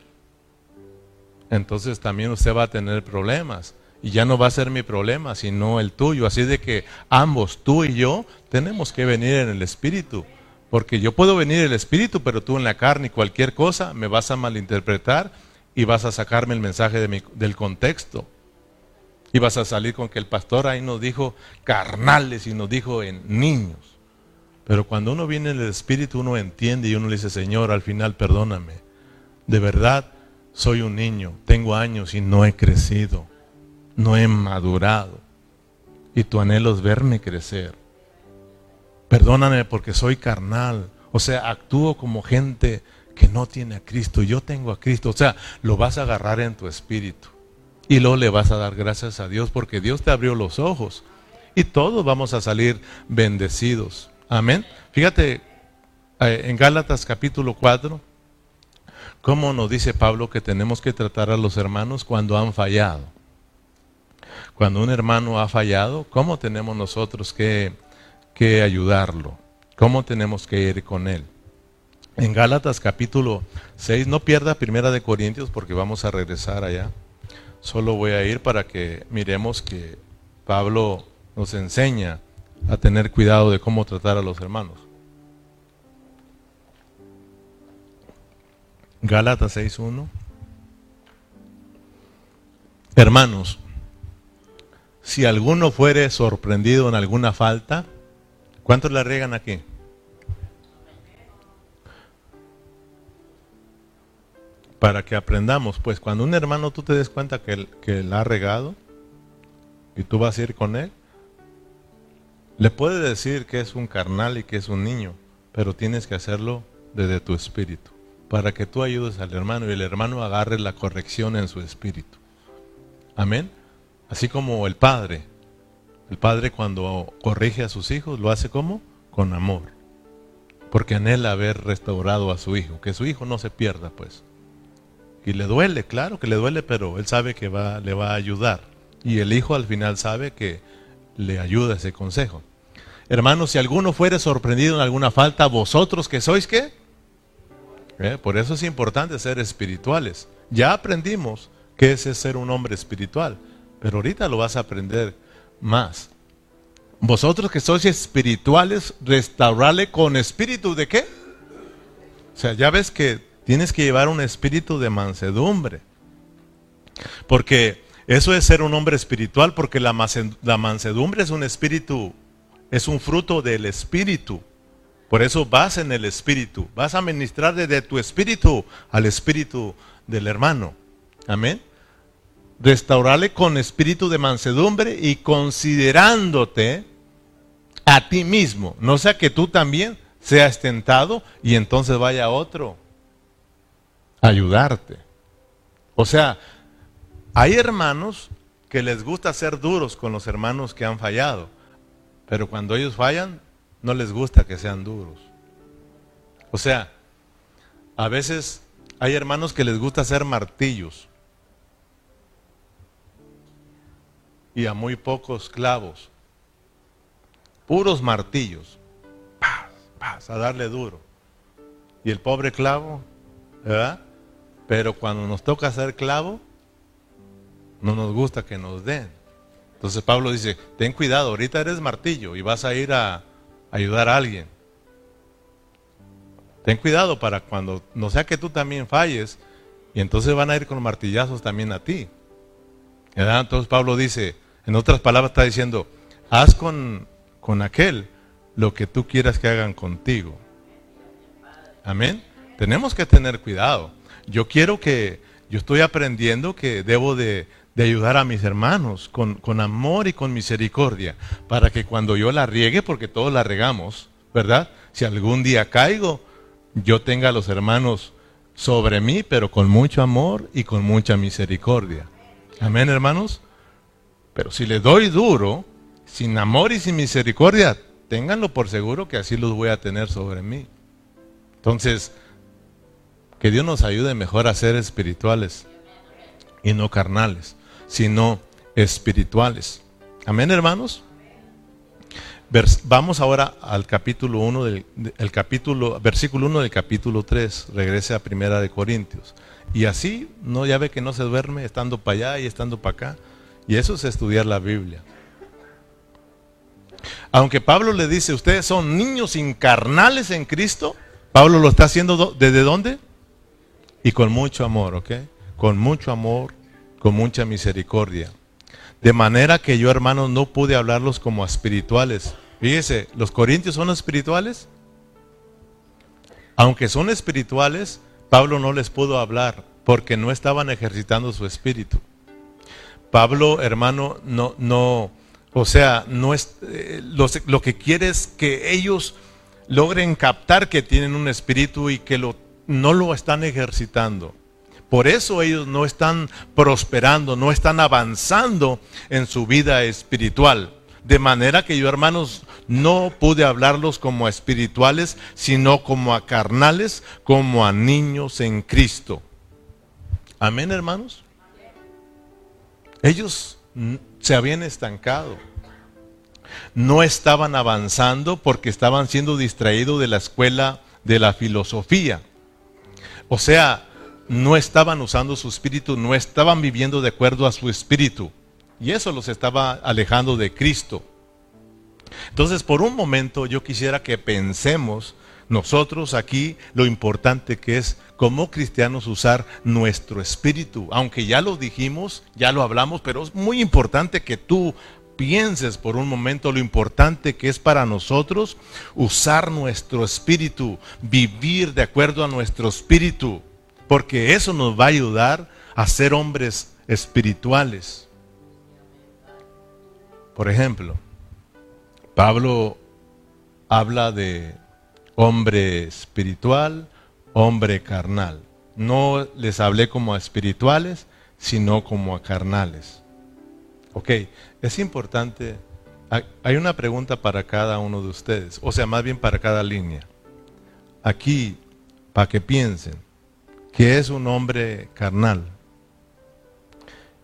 entonces también usted va a tener problemas. Y ya no va a ser mi problema, sino el tuyo. Así de que ambos, tú y yo, tenemos que venir en el espíritu. Porque yo puedo venir el espíritu, pero tú en la carne y cualquier cosa me vas a malinterpretar y vas a sacarme el mensaje del contexto. Y vas a salir con que el pastor ahí nos dijo carnales y nos dijo en niños. Pero cuando uno viene en el espíritu, uno entiende y uno le dice, Señor, al final perdóname. De verdad, soy un niño, tengo años y no he crecido, no he madurado. Y tu anhelo es verme crecer. Perdóname porque soy carnal. O sea, actúo como gente que no tiene a Cristo. Yo tengo a Cristo. O sea, lo vas a agarrar en tu espíritu. Y luego le vas a dar gracias a Dios porque Dios te abrió los ojos. Y todos vamos a salir bendecidos. Amén. Fíjate eh, en Gálatas capítulo 4, cómo nos dice Pablo que tenemos que tratar a los hermanos cuando han fallado. Cuando un hermano ha fallado, ¿cómo tenemos nosotros que que ayudarlo. ¿Cómo tenemos que ir con él? En Gálatas capítulo 6, no pierda Primera de Corintios porque vamos a regresar allá. Solo voy a ir para que miremos que Pablo nos enseña a tener cuidado de cómo tratar a los hermanos. Gálatas 6.1. Hermanos, si alguno fuere sorprendido en alguna falta, ¿Cuántos la riegan aquí? Para que aprendamos, pues cuando un hermano tú te des cuenta que, que ha regado y tú vas a ir con él, le puedes decir que es un carnal y que es un niño, pero tienes que hacerlo desde tu espíritu, para que tú ayudes al hermano y el hermano agarre la corrección en su espíritu. Amén. Así como el padre, el padre cuando corrige a sus hijos lo hace como con amor, porque anhela haber restaurado a su hijo, que su hijo no se pierda, pues. Y le duele, claro que le duele, pero él sabe que va, le va a ayudar. Y el hijo al final sabe que le ayuda ese consejo. Hermanos, si alguno fuere sorprendido en alguna falta, vosotros que sois qué? ¿Eh? Por eso es importante ser espirituales. Ya aprendimos qué es ser un hombre espiritual, pero ahorita lo vas a aprender más. Vosotros que sois espirituales, restaurarle con espíritu de qué? O sea, ya ves que tienes que llevar un espíritu de mansedumbre. Porque eso es ser un hombre espiritual, porque la, mansedumbre es un espíritu, es un fruto del espíritu. Por eso vas en el espíritu, vas a ministrar desde tu espíritu al espíritu del hermano. Amén. Restaurarle con espíritu de mansedumbre y considerándote a ti mismo. No sea que tú también seas tentado y entonces vaya otro ayudarte. O sea, hay hermanos que les gusta ser duros con los hermanos que han fallado, pero cuando ellos fallan, no les gusta que sean duros. O sea, a veces hay hermanos que les gusta ser martillos y a muy pocos clavos, puros martillos, a darle duro. Y el pobre clavo, ¿verdad? Pero cuando nos toca hacer clavo, no nos gusta que nos den. Entonces Pablo dice, ten cuidado, ahorita eres martillo y vas a ir a ayudar a alguien. Ten cuidado para cuando no sea que tú también falles y entonces van a ir con martillazos también a ti. Entonces Pablo dice, en otras palabras está diciendo, haz con, con aquel lo que tú quieras que hagan contigo. Amén. Tenemos que tener cuidado. Yo quiero que, yo estoy aprendiendo que debo de ayudar a mis hermanos con, con, amor y con misericordia, para que cuando yo la riegue, porque todos la regamos, ¿verdad? Si algún día caigo, yo tenga a los hermanos sobre mí, pero con mucho amor y con mucha misericordia. Amén, hermanos. Pero si le doy duro, sin amor y sin misericordia, ténganlo por seguro que así los voy a tener sobre mí. Entonces, que Dios nos ayude mejor a ser espirituales y no carnales sino espirituales. Amén, hermanos. vamos ahora al capítulo 1 del capítulo, versículo 1 del capítulo 3. Regrese a Primera de Corintios. Y así, no ya ve que no se duerme estando para allá y estando para acá. Y eso es estudiar la Biblia. Aunque Pablo le dice, ustedes son niños incarnales en Cristo, Pablo lo está haciendo desde dónde? Y con mucho amor, ¿ok? Con mucho amor con mucha misericordia. De manera que yo, hermanos, no pude hablarlos como espirituales. Fíjese, ¿los corintios son espirituales? Aunque son espirituales, Pablo no les pudo hablar porque no estaban ejercitando su espíritu. Pablo, hermano, no, no, o sea, no es, eh, lo, que quiere es que ellos logren captar que tienen un espíritu y que lo, no lo están ejercitando. Por eso ellos no están prosperando, no están avanzando en su vida espiritual. De manera que yo, hermanos, no pude hablarlos como a espirituales, sino como a carnales, como a niños en Cristo. Amén, hermanos. Ellos se habían estancado. No estaban avanzando porque estaban siendo distraídos de la escuela de la filosofía. O sea, no estaban usando su espíritu, no estaban viviendo de acuerdo a su espíritu. Y eso los estaba alejando de Cristo. Entonces, por un momento yo quisiera que pensemos nosotros aquí lo importante que es como cristianos usar nuestro espíritu. Aunque ya lo dijimos, ya lo hablamos, pero es muy importante que tú pienses por un momento lo importante que es para nosotros usar nuestro espíritu, vivir de acuerdo a nuestro espíritu porque eso nos va a ayudar a ser hombres espirituales. Por ejemplo, Pablo habla de hombre espiritual, hombre carnal. No les hablé como a espirituales, sino como a carnales. Ok, es importante, hay una pregunta para cada uno de ustedes, o sea, más bien para cada línea. Aquí, para que piensen, ¿qué es un hombre carnal?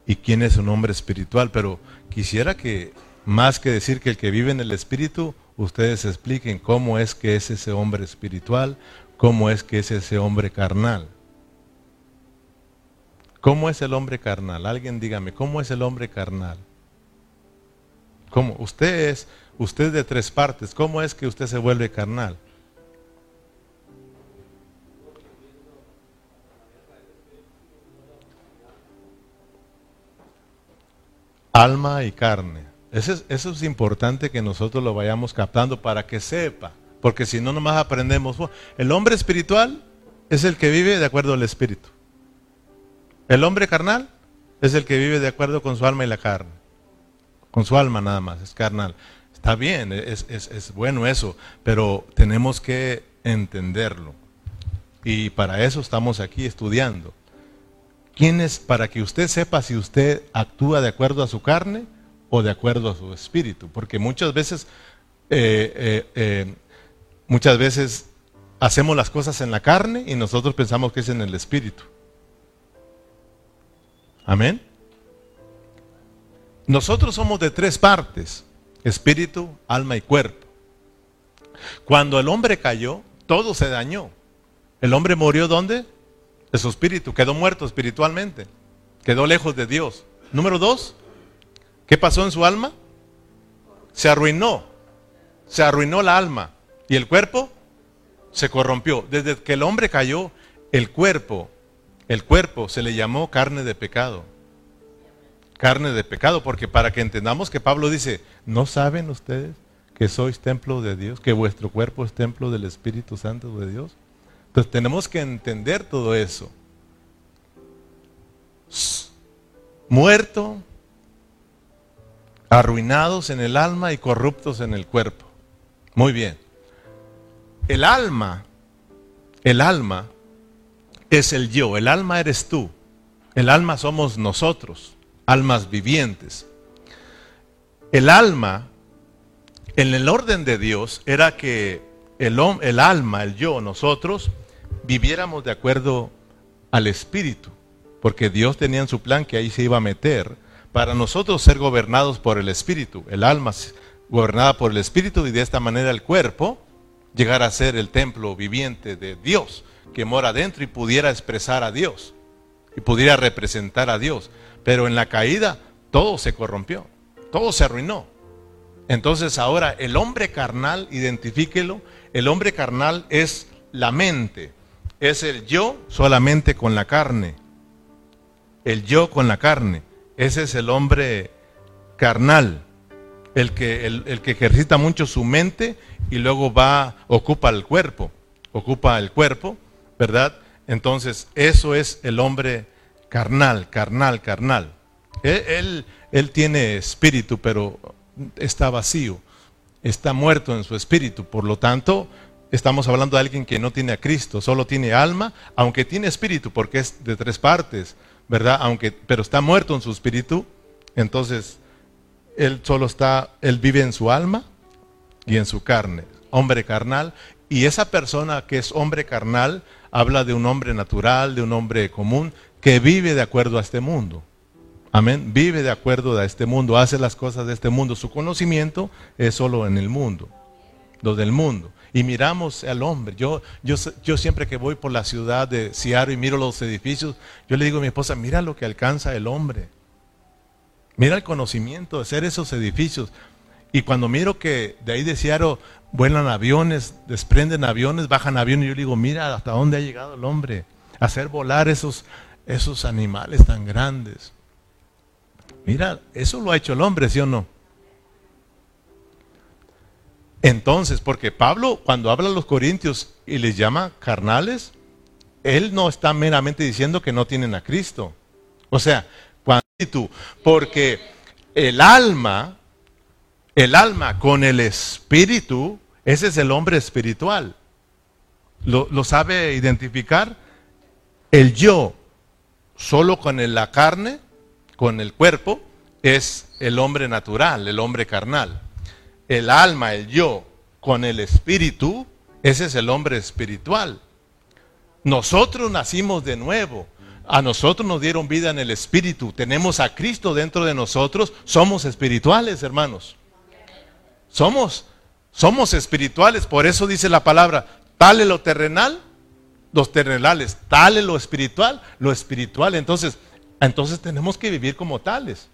¿Y quién es un hombre espiritual? Pero quisiera que, más que decir que el que vive en el espíritu, ustedes expliquen cómo es que es ese hombre espiritual, cómo es que es ese hombre carnal. ¿Cómo es el hombre carnal? Alguien dígame, ¿cómo es el hombre carnal? ¿Cómo? Usted es, usted de tres partes, ¿cómo es que usted se vuelve carnal? Alma y carne. Eso es, eso es importante que nosotros lo vayamos captando para que sepa, porque si no nomás aprendemos. El hombre espiritual es el que vive de acuerdo al espíritu. El hombre carnal es el que vive de acuerdo con su alma y la carne. Con su alma nada más, es carnal. Está bien, es, bueno eso, pero tenemos que entenderlo. Y para eso estamos aquí estudiando. ¿Quién es? Para que usted sepa si usted actúa de acuerdo a su carne o de acuerdo a su espíritu. Porque muchas veces, eh, eh, eh, muchas veces hacemos las cosas en la carne y nosotros pensamos que es en el espíritu. Amén. Nosotros somos de tres partes, espíritu, alma y cuerpo. Cuando el hombre cayó, todo se dañó. El hombre murió ¿dónde? De su espíritu, quedó muerto espiritualmente, quedó lejos de Dios. Número dos, ¿qué pasó en su alma? Se arruinó, se arruinó la alma y el cuerpo se corrompió. Desde que el hombre cayó, el cuerpo el cuerpo se le llamó carne de pecado. Carne de pecado, porque para que entendamos que Pablo dice, ¿no saben ustedes que sois templo de Dios, que vuestro cuerpo es templo del Espíritu Santo de Dios? Entonces tenemos que entender todo eso. Muerto, arruinados en el alma y corruptos en el cuerpo. Muy bien. El alma, el alma es el yo, el alma eres tú, el alma somos nosotros, almas vivientes. El alma, en el orden de Dios, era que el, el alma, el yo, nosotros, viviéramos de acuerdo al espíritu, porque Dios tenía en su plan que ahí se iba a meter para nosotros ser gobernados por el espíritu, el alma gobernada por el espíritu y de esta manera el cuerpo llegar a ser el templo viviente de Dios que mora dentro y pudiera expresar a Dios y pudiera representar a Dios. Pero en la caída todo se corrompió, todo se arruinó. Entonces ahora el hombre carnal, identifíquelo, el hombre carnal es la mente, es el yo solamente con la carne, el yo con la carne, ese es el hombre carnal, el que, el, el que ejercita mucho su mente y luego va, ocupa el cuerpo, ocupa el cuerpo ¿verdad? Entonces, eso es el hombre carnal, carnal, carnal. Él, él, tiene espíritu, pero está vacío, está muerto en su espíritu. Por lo tanto, estamos hablando de alguien que no tiene a Cristo, solo tiene alma, aunque tiene espíritu, porque es de tres partes, ¿verdad? Aunque, pero está muerto en su espíritu, entonces él solo está, él vive en su alma y en su carne, hombre carnal, y esa persona que es hombre carnal habla de un hombre natural, de un hombre común, que vive de acuerdo a este mundo. Amén. Vive de acuerdo a este mundo, hace las cosas de este mundo. Su conocimiento es solo en el mundo, lo del mundo. Y miramos al hombre. Yo, yo, yo siempre que voy por la ciudad de Seattle y miro los edificios, yo le digo a mi esposa, mira lo que alcanza el hombre. Mira el conocimiento de hacer esos edificios. Y cuando miro que de ahí de Seattle vuelan aviones, desprenden aviones, bajan aviones. Y yo digo, mira hasta dónde ha llegado el hombre. Hacer volar esos, esos animales tan grandes. Mira, eso lo ha hecho el hombre, ¿sí o no? Entonces, porque Pablo cuando habla a los corintios y les llama carnales, él no está meramente diciendo que no tienen a Cristo. O sea, cuando tú, porque el alma, el alma con el espíritu ese es el hombre espiritual. lo, sabe identificar. El yo, solo con la carne, con el cuerpo, es el hombre natural, el hombre carnal. El alma, el yo, con el espíritu, ese es el hombre espiritual. Nosotros nacimos de nuevo. A nosotros nos dieron vida en el espíritu. Tenemos a Cristo dentro de nosotros. Somos espirituales, hermanos. Somos, somos espirituales. Por eso dice la palabra, tal es lo terrenal, los terrenales, tal es lo espiritual, lo espiritual. Entonces, entonces tenemos que vivir como tales.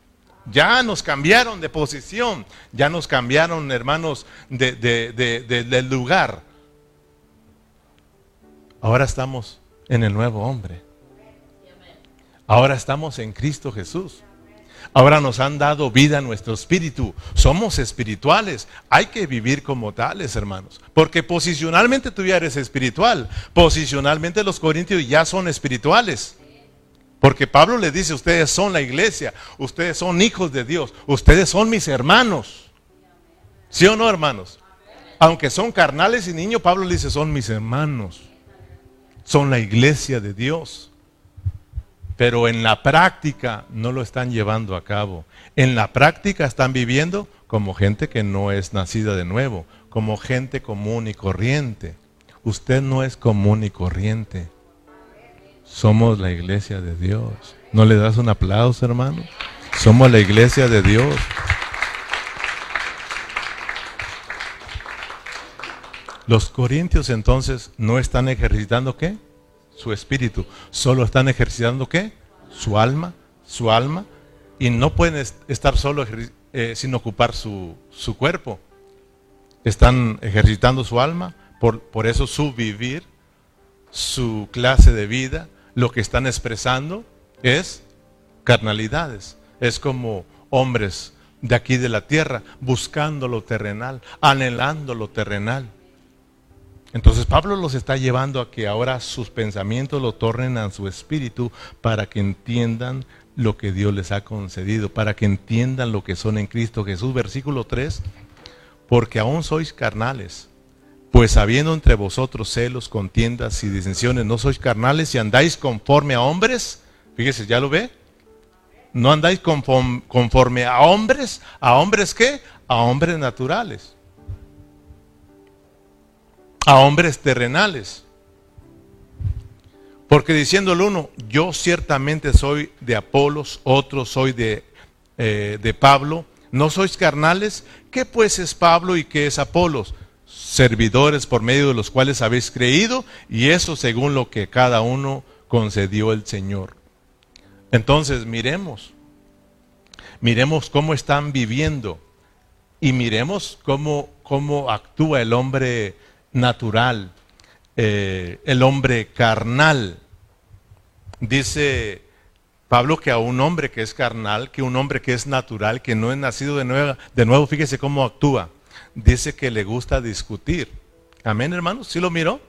Ya nos cambiaron de posición, ya nos cambiaron, hermanos, de, del lugar. Ahora estamos en el nuevo hombre. Ahora estamos en Cristo Jesús. Ahora nos han dado vida a nuestro espíritu. Somos espirituales. Hay que vivir como tales, hermanos. Porque posicionalmente tú ya eres espiritual. Posicionalmente los corintios ya son espirituales. Porque Pablo le dice, ustedes son la iglesia, ustedes son hijos de Dios, ustedes son mis hermanos. ¿Sí o no, hermanos? Aunque son carnales y niños, Pablo le dice, son mis hermanos. Son la iglesia de Dios pero en la práctica no lo están llevando a cabo. En la práctica están viviendo como gente que no es nacida de nuevo, como gente común y corriente. Usted no es común y corriente. Somos la iglesia de Dios. ¿No le das un aplauso, hermano? Somos la iglesia de Dios. Los corintios entonces no están ejercitando qué? Su espíritu. Solo están ejercitando qué? Su alma, su alma. Y no pueden estar solo eh, sin ocupar su, su, cuerpo. Están ejercitando su alma, por, por eso su vivir, su clase de vida, lo que están expresando es carnalidades. Es como hombres de aquí de la tierra, buscando lo terrenal, anhelando lo terrenal. Entonces Pablo los está llevando a que ahora sus pensamientos lo tornen a su espíritu para que entiendan lo que Dios les ha concedido, para que entiendan lo que son en Cristo Jesús. Versículo 3, porque aún sois carnales, pues habiendo entre vosotros celos, contiendas y disensiones, no sois carnales y andáis conforme a hombres. Fíjese, ¿ya lo ve? No andáis conforme, conforme a hombres, a hombres qué? A hombres naturales a hombres terrenales. Porque diciendo el uno, yo ciertamente soy de Apolos, otro soy de, eh, de Pablo, ¿no sois carnales? ¿Qué pues es Pablo y qué es Apolos? Servidores por medio de los cuales habéis creído y eso según lo que cada uno concedió el Señor. Entonces miremos, miremos cómo están viviendo y miremos cómo, cómo actúa el hombre natural, eh, el hombre carnal. Dice Pablo que a un hombre que es carnal, que un hombre que es natural, que no es nacido de nuevo, de nuevo fíjese cómo actúa. Dice que le gusta discutir. Amén, hermanos. ¿Sí lo miró?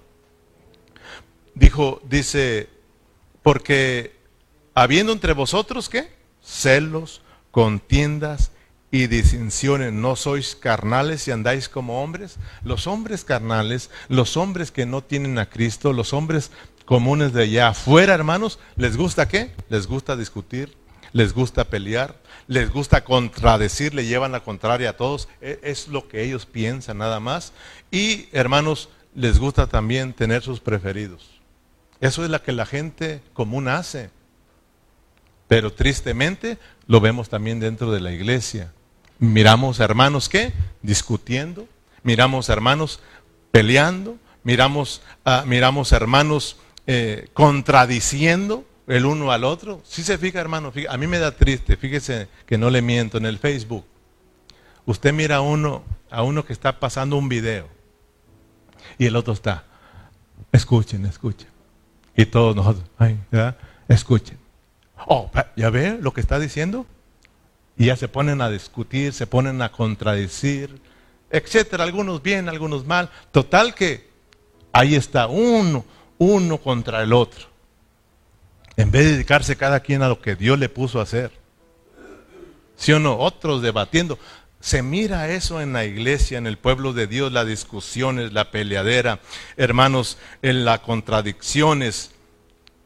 Dijo, dice, porque habiendo entre vosotros, ¿qué? Celos, contiendas, y disensiones, no sois carnales y andáis como hombres. Los hombres carnales, los hombres que no tienen a Cristo, los hombres comunes de allá afuera, hermanos, ¿les gusta qué? Les gusta discutir, les gusta pelear, les gusta contradecir, le llevan la contraria a todos. E, es lo que ellos piensan nada más. Y, hermanos, les gusta también tener sus preferidos. Eso es lo que la gente común hace. Pero tristemente lo vemos también dentro de la iglesia. Miramos hermanos ¿qué? discutiendo, miramos hermanos peleando, miramos, uh, miramos hermanos eh, contradiciendo el uno al otro. Si se fija, hermano, a mí me da triste, fíjese que no le miento, en el Facebook, usted mira a uno, a uno que está pasando un video y el otro está, escuchen, escuchen. Y todos nosotros, ay, escuchen. Oh, ¿ya ve lo que está diciendo? Y ya se ponen a discutir, se ponen a contradecir, etcétera. Algunos bien, algunos mal. Total que ahí está uno, uno contra el otro. En vez de dedicarse cada quien a lo que Dios le puso a hacer. ¿Sí o no? Otros debatiendo. Se mira eso en la iglesia, en el pueblo de Dios, las discusiones, la peleadera, hermanos, en las contradicciones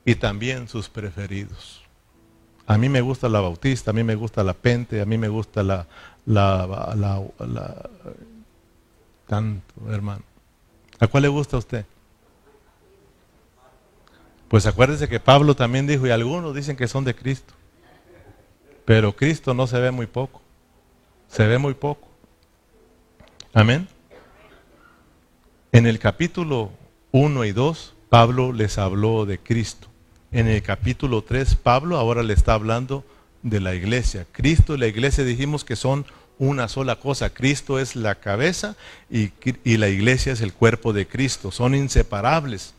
y también sus preferidos. A mí me gusta la bautista, a mí me gusta la pente, a mí me gusta la, la, la, la tanto, hermano. ¿A cuál le gusta a usted? Pues acuérdese que Pablo también dijo, y algunos dicen que son de Cristo. Pero Cristo no se ve muy poco. Se ve muy poco. Amén. En el capítulo 1 y 2, Pablo les habló de Cristo. En el capítulo 3, Pablo ahora le está hablando de la iglesia. Cristo y la iglesia dijimos que son una sola cosa. Cristo es la cabeza y, y, la iglesia es el cuerpo de Cristo. Son inseparables.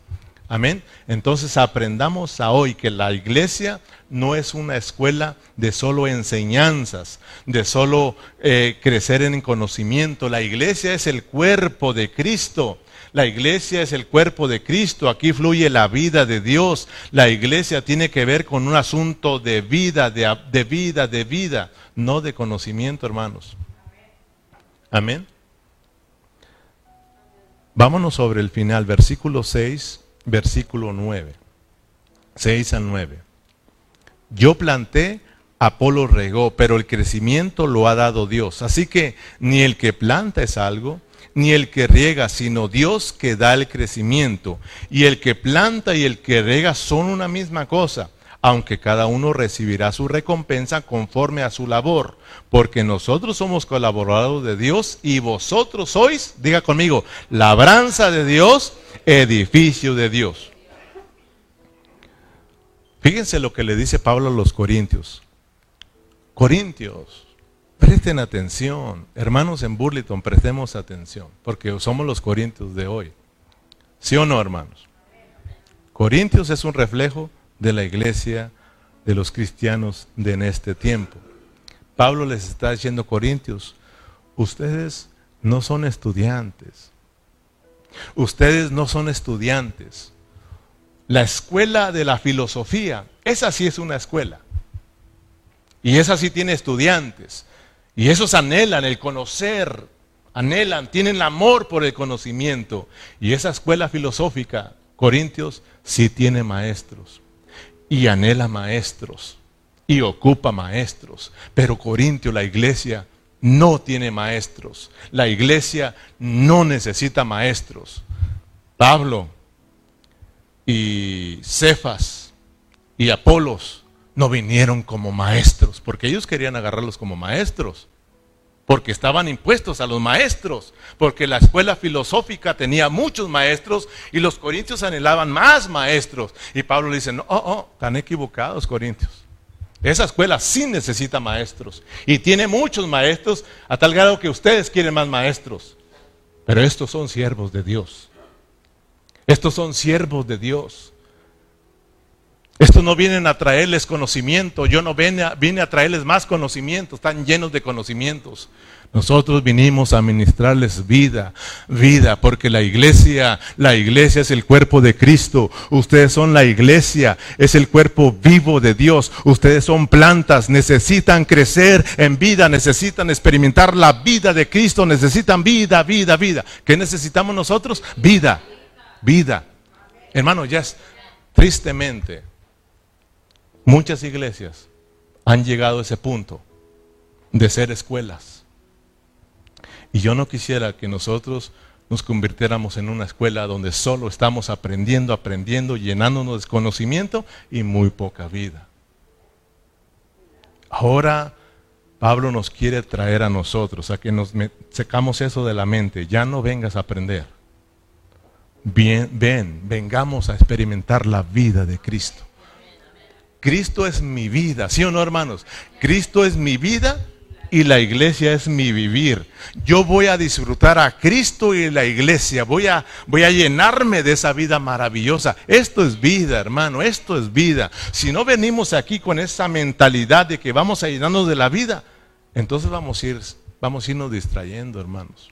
Amén. Entonces aprendamos a hoy que la iglesia no es una escuela de solo enseñanzas, de solo eh, crecer en conocimiento. La iglesia es el cuerpo de Cristo. La iglesia es el cuerpo de Cristo. Aquí fluye la vida de Dios. La iglesia tiene que ver con un asunto de vida, de, vida, de vida, no de conocimiento, hermanos. Amén. Vámonos sobre el final, versículo 6 versículo 9, 6 al 9. Yo planté, Apolo regó, pero el crecimiento lo ha dado Dios. Así que ni el que planta es algo, ni el que riega, sino Dios que da el crecimiento. Y el que planta y el que riega son una misma cosa aunque cada uno recibirá su recompensa conforme a su labor, porque nosotros somos colaboradores de Dios y vosotros sois, diga conmigo, labranza de Dios, edificio de Dios. Fíjense lo que le dice Pablo a los Corintios. Corintios, presten atención. Hermanos en Burlington, prestemos atención, porque somos los Corintios de hoy. ¿Sí o no, hermanos? Corintios es un reflejo de la iglesia de los cristianos de en este tiempo. Pablo les está diciendo, Corintios, ustedes no son estudiantes. Ustedes no son estudiantes. La escuela de la filosofía, esa sí es una escuela. Y esa sí tiene estudiantes. Y esos anhelan el conocer, anhelan, tienen amor por el conocimiento. Y esa escuela filosófica, Corintios, sí tiene maestros y anhela maestros y ocupa maestros. Pero Corintio, la iglesia, no tiene maestros. La iglesia no necesita maestros. Pablo y Cefas y Apolos no vinieron como maestros, porque ellos querían agarrarlos como maestros porque estaban impuestos a los maestros, porque la escuela filosófica tenía muchos maestros y los corintios anhelaban más maestros. Y Pablo le dice, no, oh, oh, están equivocados corintios. Esa escuela sí necesita maestros y tiene muchos maestros a tal grado que ustedes quieren más maestros. Pero estos son siervos de Dios. Estos son siervos de Dios. Estos no vienen a traerles conocimiento, yo no vine a, a traerles más conocimiento, están llenos de conocimientos. Nosotros vinimos a ministrarles vida, vida, porque la iglesia, la iglesia es el cuerpo de Cristo. Ustedes son la iglesia, es el cuerpo vivo de Dios. Ustedes son plantas, necesitan crecer en vida, necesitan experimentar la vida de Cristo, necesitan vida, vida, vida. ¿Qué necesitamos nosotros? Vida, vida. Hermano, ya es, tristemente, Muchas iglesias han llegado a ese punto de ser escuelas. Y yo no quisiera que nosotros nos convirtiéramos en una escuela donde solo estamos aprendiendo, aprendiendo, llenándonos de conocimiento y muy poca vida. Ahora Pablo nos quiere traer a nosotros, a que nos secamos eso de la mente. Ya no vengas a aprender. Bien, ven, vengamos a experimentar la vida de Cristo. Cristo es mi vida, ¿sí o no, hermanos? Cristo es mi vida y la iglesia es mi vivir. Yo voy a disfrutar a Cristo y la iglesia. Voy a, voy a llenarme de esa vida maravillosa. Esto es vida, hermano. Esto es vida. Si no venimos aquí con esa mentalidad de que vamos a llenarnos de la vida, entonces vamos a, ir, vamos a irnos distrayendo, hermanos.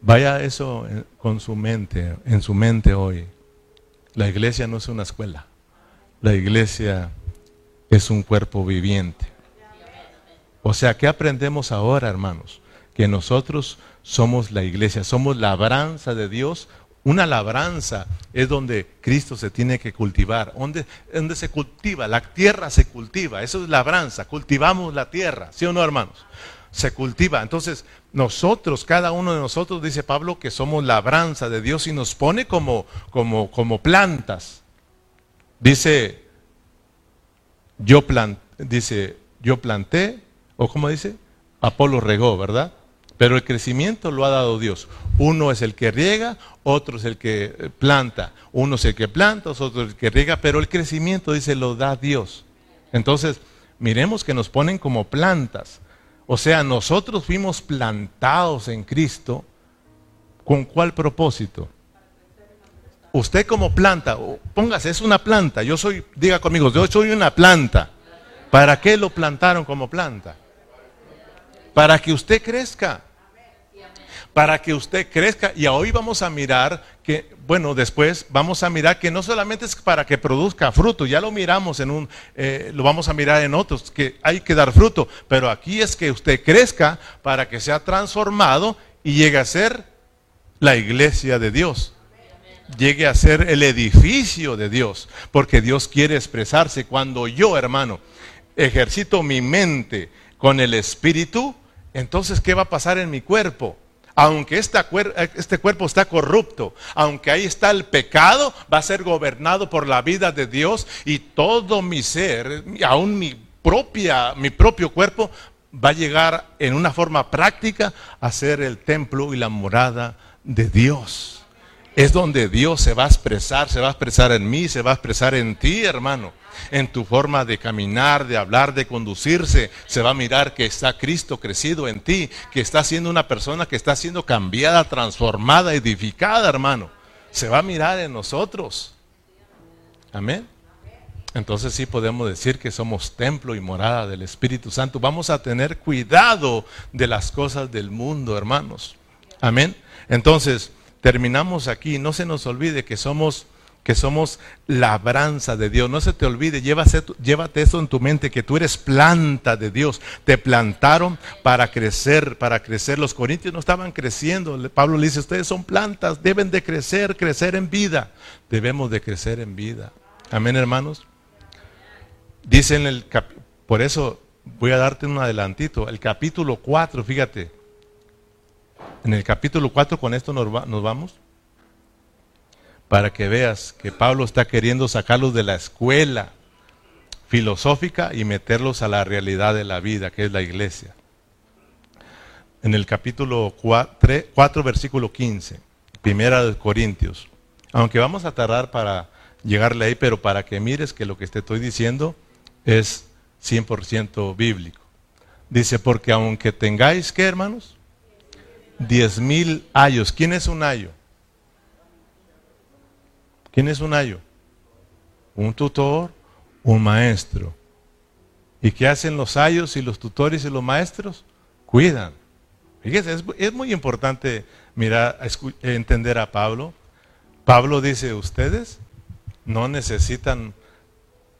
Vaya eso con su mente, en su mente hoy. La iglesia no es una escuela. La iglesia es un cuerpo viviente. O sea, ¿qué aprendemos ahora, hermanos? Que nosotros somos la iglesia, somos labranza de Dios. Una labranza es donde Cristo se tiene que cultivar. ¿Dónde, donde se cultiva? La tierra se cultiva. Eso es labranza. Cultivamos la tierra. ¿Sí o no, hermanos? Se cultiva. Entonces, nosotros, cada uno de nosotros, dice Pablo, que somos labranza de Dios y nos pone como, como, como plantas. Dice, yo, dice, yo planté, o como dice, Apolo regó, ¿verdad? Pero el crecimiento lo ha dado Dios. Uno es el que riega, otro es el que planta. Uno es el que planta, otro es el que riega, pero el crecimiento, dice, lo da Dios. Entonces, miremos que nos ponen como plantas. O sea, nosotros fuimos plantados en Cristo. ¿Con cuál propósito? Usted como planta, póngase, es una planta. Yo soy, diga conmigo, yo soy una planta. ¿Para qué lo plantaron como planta? Para que usted crezca. Para que usted crezca. Y hoy vamos a mirar que, bueno, después vamos a mirar que no solamente es para que produzca fruto, ya lo miramos en un, eh, lo vamos a mirar en otros, que hay que dar fruto. Pero aquí es que usted crezca para que sea transformado y llegue a ser la iglesia de Dios llegue a ser el edificio de Dios, porque Dios quiere expresarse. Cuando yo, hermano, ejercito mi mente con el Espíritu, entonces, ¿qué va a pasar en mi cuerpo? Aunque este cuerpo está corrupto, aunque ahí está el pecado, va a ser gobernado por la vida de Dios y todo mi ser, aún mi propia, mi propio cuerpo, va a llegar en una forma práctica a ser el templo y la morada de Dios es donde Dios se va a expresar, se va a expresar en mí, se va a expresar en ti, hermano. En tu forma de caminar, de hablar, de conducirse, se va a mirar que está Cristo crecido en ti, que está siendo una persona que está siendo cambiada, transformada, edificada, hermano. Se va a mirar en nosotros. Amén. Entonces sí podemos decir que somos templo y morada del Espíritu Santo. Vamos a tener cuidado de las cosas del mundo, hermanos. Amén. Entonces, terminamos aquí. No se nos olvide que somos que somos labranza de Dios. No se te olvide, llévate, eso en tu mente, que tú eres planta de Dios. Te plantaron para crecer, para crecer. Los corintios no estaban creciendo. Pablo le dice, ustedes son plantas, deben de crecer, crecer en vida. Debemos de crecer en vida. Amén, hermanos. Dice en el por eso voy a darte un adelantito. El capítulo 4, fíjate, en el capítulo 4, con esto nos, vamos, para que veas que Pablo está queriendo sacarlos de la escuela filosófica y meterlos a la realidad de la vida, que es la iglesia. En el capítulo 4, versículo 15, primera de Corintios. Aunque vamos a tardar para llegarle ahí, pero para que mires que lo que te estoy diciendo es 100% bíblico. Dice, porque aunque tengáis, ¿qué hermanos? diez mil ayos. ¿Quién es un ayo? ¿Quién es un ayo? Un tutor, un maestro. ¿Y qué hacen los ayos y los tutores y los maestros? Cuidan. Fíjese, es, muy importante mirar, entender a Pablo. Pablo dice, ustedes no necesitan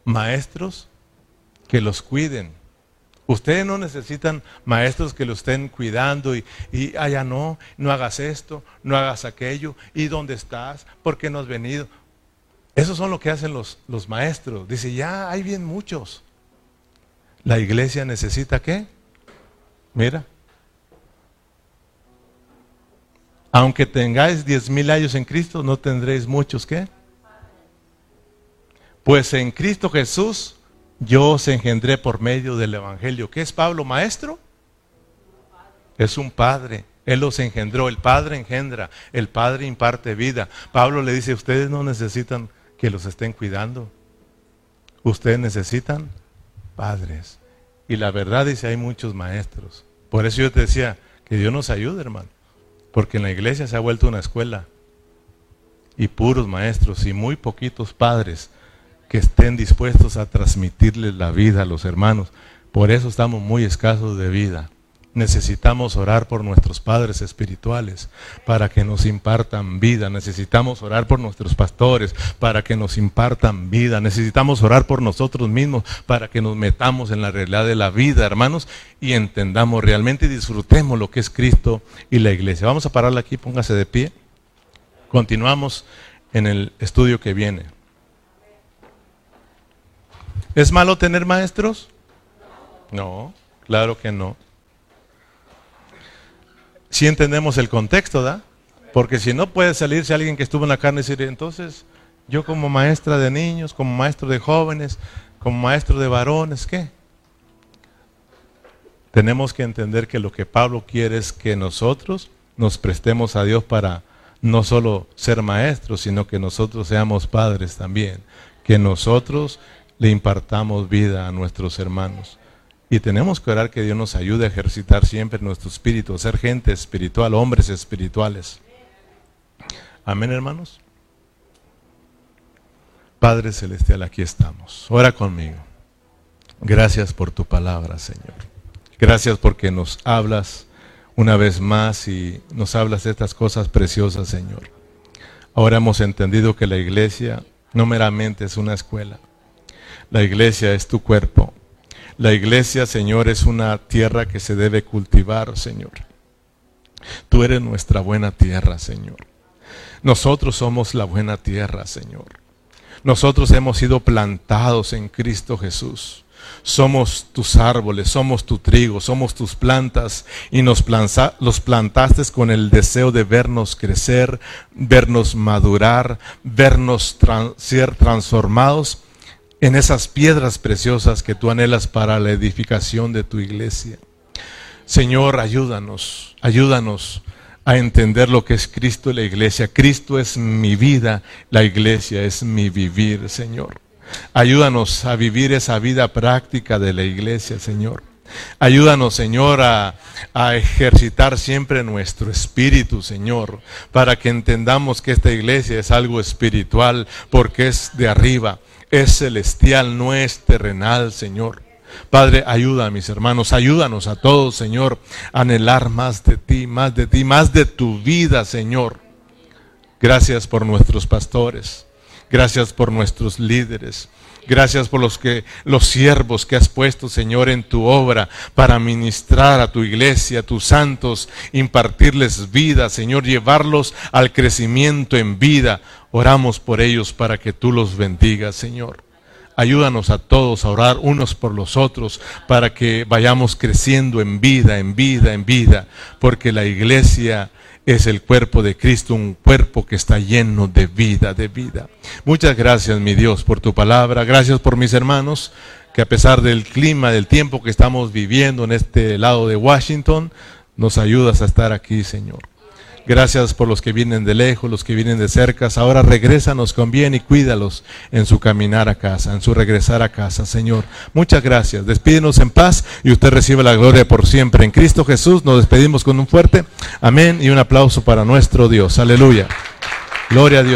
maestros que los cuiden. Ustedes no necesitan maestros que lo estén cuidando y, y allá no, no hagas esto, no hagas aquello, y dónde estás, por qué no has venido. Esos son lo que hacen los, los maestros. Dice, ya hay bien muchos. La iglesia necesita qué? Mira. Aunque tengáis diez mil años en Cristo, no tendréis muchos qué. Pues en Cristo Jesús yo os engendré por medio del Evangelio. ¿Qué es Pablo, maestro? Es un padre. Él los engendró. El padre engendra. El padre imparte vida. Pablo le dice, ustedes no necesitan que los estén cuidando. Ustedes necesitan padres. Y la verdad dice, hay muchos maestros. Por eso yo te decía, que Dios nos ayude, hermano. Porque en la iglesia se ha vuelto una escuela. Y puros maestros y muy poquitos padres que estén dispuestos a transmitirles la vida a los hermanos. Por eso estamos muy escasos de vida. Necesitamos orar por nuestros padres espirituales para que nos impartan vida. Necesitamos orar por nuestros pastores para que nos impartan vida. Necesitamos orar por nosotros mismos para que nos metamos en la realidad de la vida, hermanos, y entendamos realmente y disfrutemos lo que es Cristo y la iglesia. Vamos a pararla aquí, póngase de pie. Continuamos en el estudio que viene. ¿Es malo tener maestros? No, claro que no si entendemos el contexto, ¿da? Porque si no puede salirse alguien que estuvo en la carne y decir, entonces yo como maestra de niños, como maestro de jóvenes, como maestro de varones, ¿qué? Tenemos que entender que lo que Pablo quiere es que nosotros nos prestemos a Dios para no solo ser maestros, sino que nosotros seamos padres también, que nosotros le impartamos vida a nuestros hermanos. Y tenemos que orar que Dios nos ayude a ejercitar siempre nuestro espíritu, a ser gente espiritual, hombres espirituales. Amén, hermanos. Padre Celestial, aquí estamos. Ora conmigo. Gracias por tu palabra, Señor. Gracias porque nos hablas una vez más y nos hablas de estas cosas preciosas, Señor. Ahora hemos entendido que la iglesia no meramente es una escuela. La iglesia es tu cuerpo la iglesia, Señor, es una tierra que se debe cultivar, Señor. Tú eres nuestra buena tierra, Señor. Nosotros somos la buena tierra, Señor. Nosotros hemos sido plantados en Cristo Jesús. Somos tus árboles, somos tu trigo, somos tus plantas y nos los plantaste con el deseo de vernos crecer, vernos madurar, vernos ser transformados en esas piedras preciosas que tú anhelas para la edificación de tu iglesia. Señor, ayúdanos, ayúdanos a entender lo que es Cristo y la iglesia. Cristo es mi vida, la iglesia es mi vivir, Señor. Ayúdanos a vivir esa vida práctica de la iglesia, Señor. Ayúdanos, Señor, a, a, ejercitar siempre nuestro espíritu, Señor, para que entendamos que esta iglesia es algo espiritual, porque es de arriba, es celestial, no es terrenal, Señor. Padre, ayuda a mis hermanos, ayúdanos a todos, Señor, a anhelar más de ti, más de ti, más de tu vida, Señor. Gracias por nuestros pastores, gracias por nuestros líderes, Gracias por los que los siervos que has puesto, Señor, en tu obra para ministrar a tu iglesia, a tus santos, impartirles vida, Señor, llevarlos al crecimiento en vida. Oramos por ellos para que tú los bendigas, Señor. Ayúdanos a todos a orar unos por los otros para que vayamos creciendo en vida, en vida, en vida, porque la iglesia es el cuerpo de Cristo, un cuerpo que está lleno de vida, de vida. Muchas gracias, mi Dios, por tu palabra. Gracias por mis hermanos, que a pesar del clima, del tiempo que estamos viviendo en este lado de Washington, nos ayudas a estar aquí, Señor. Gracias por los que vienen de lejos, los que vienen de cerca. Ahora regrésanos con bien y cuídalos en su caminar a casa, en su regresar a casa, Señor. Muchas gracias. Despídenos en paz y usted recibe la gloria por siempre. En Cristo Jesús nos despedimos con un fuerte amén y un aplauso para nuestro Dios. Aleluya. Gloria a Dios.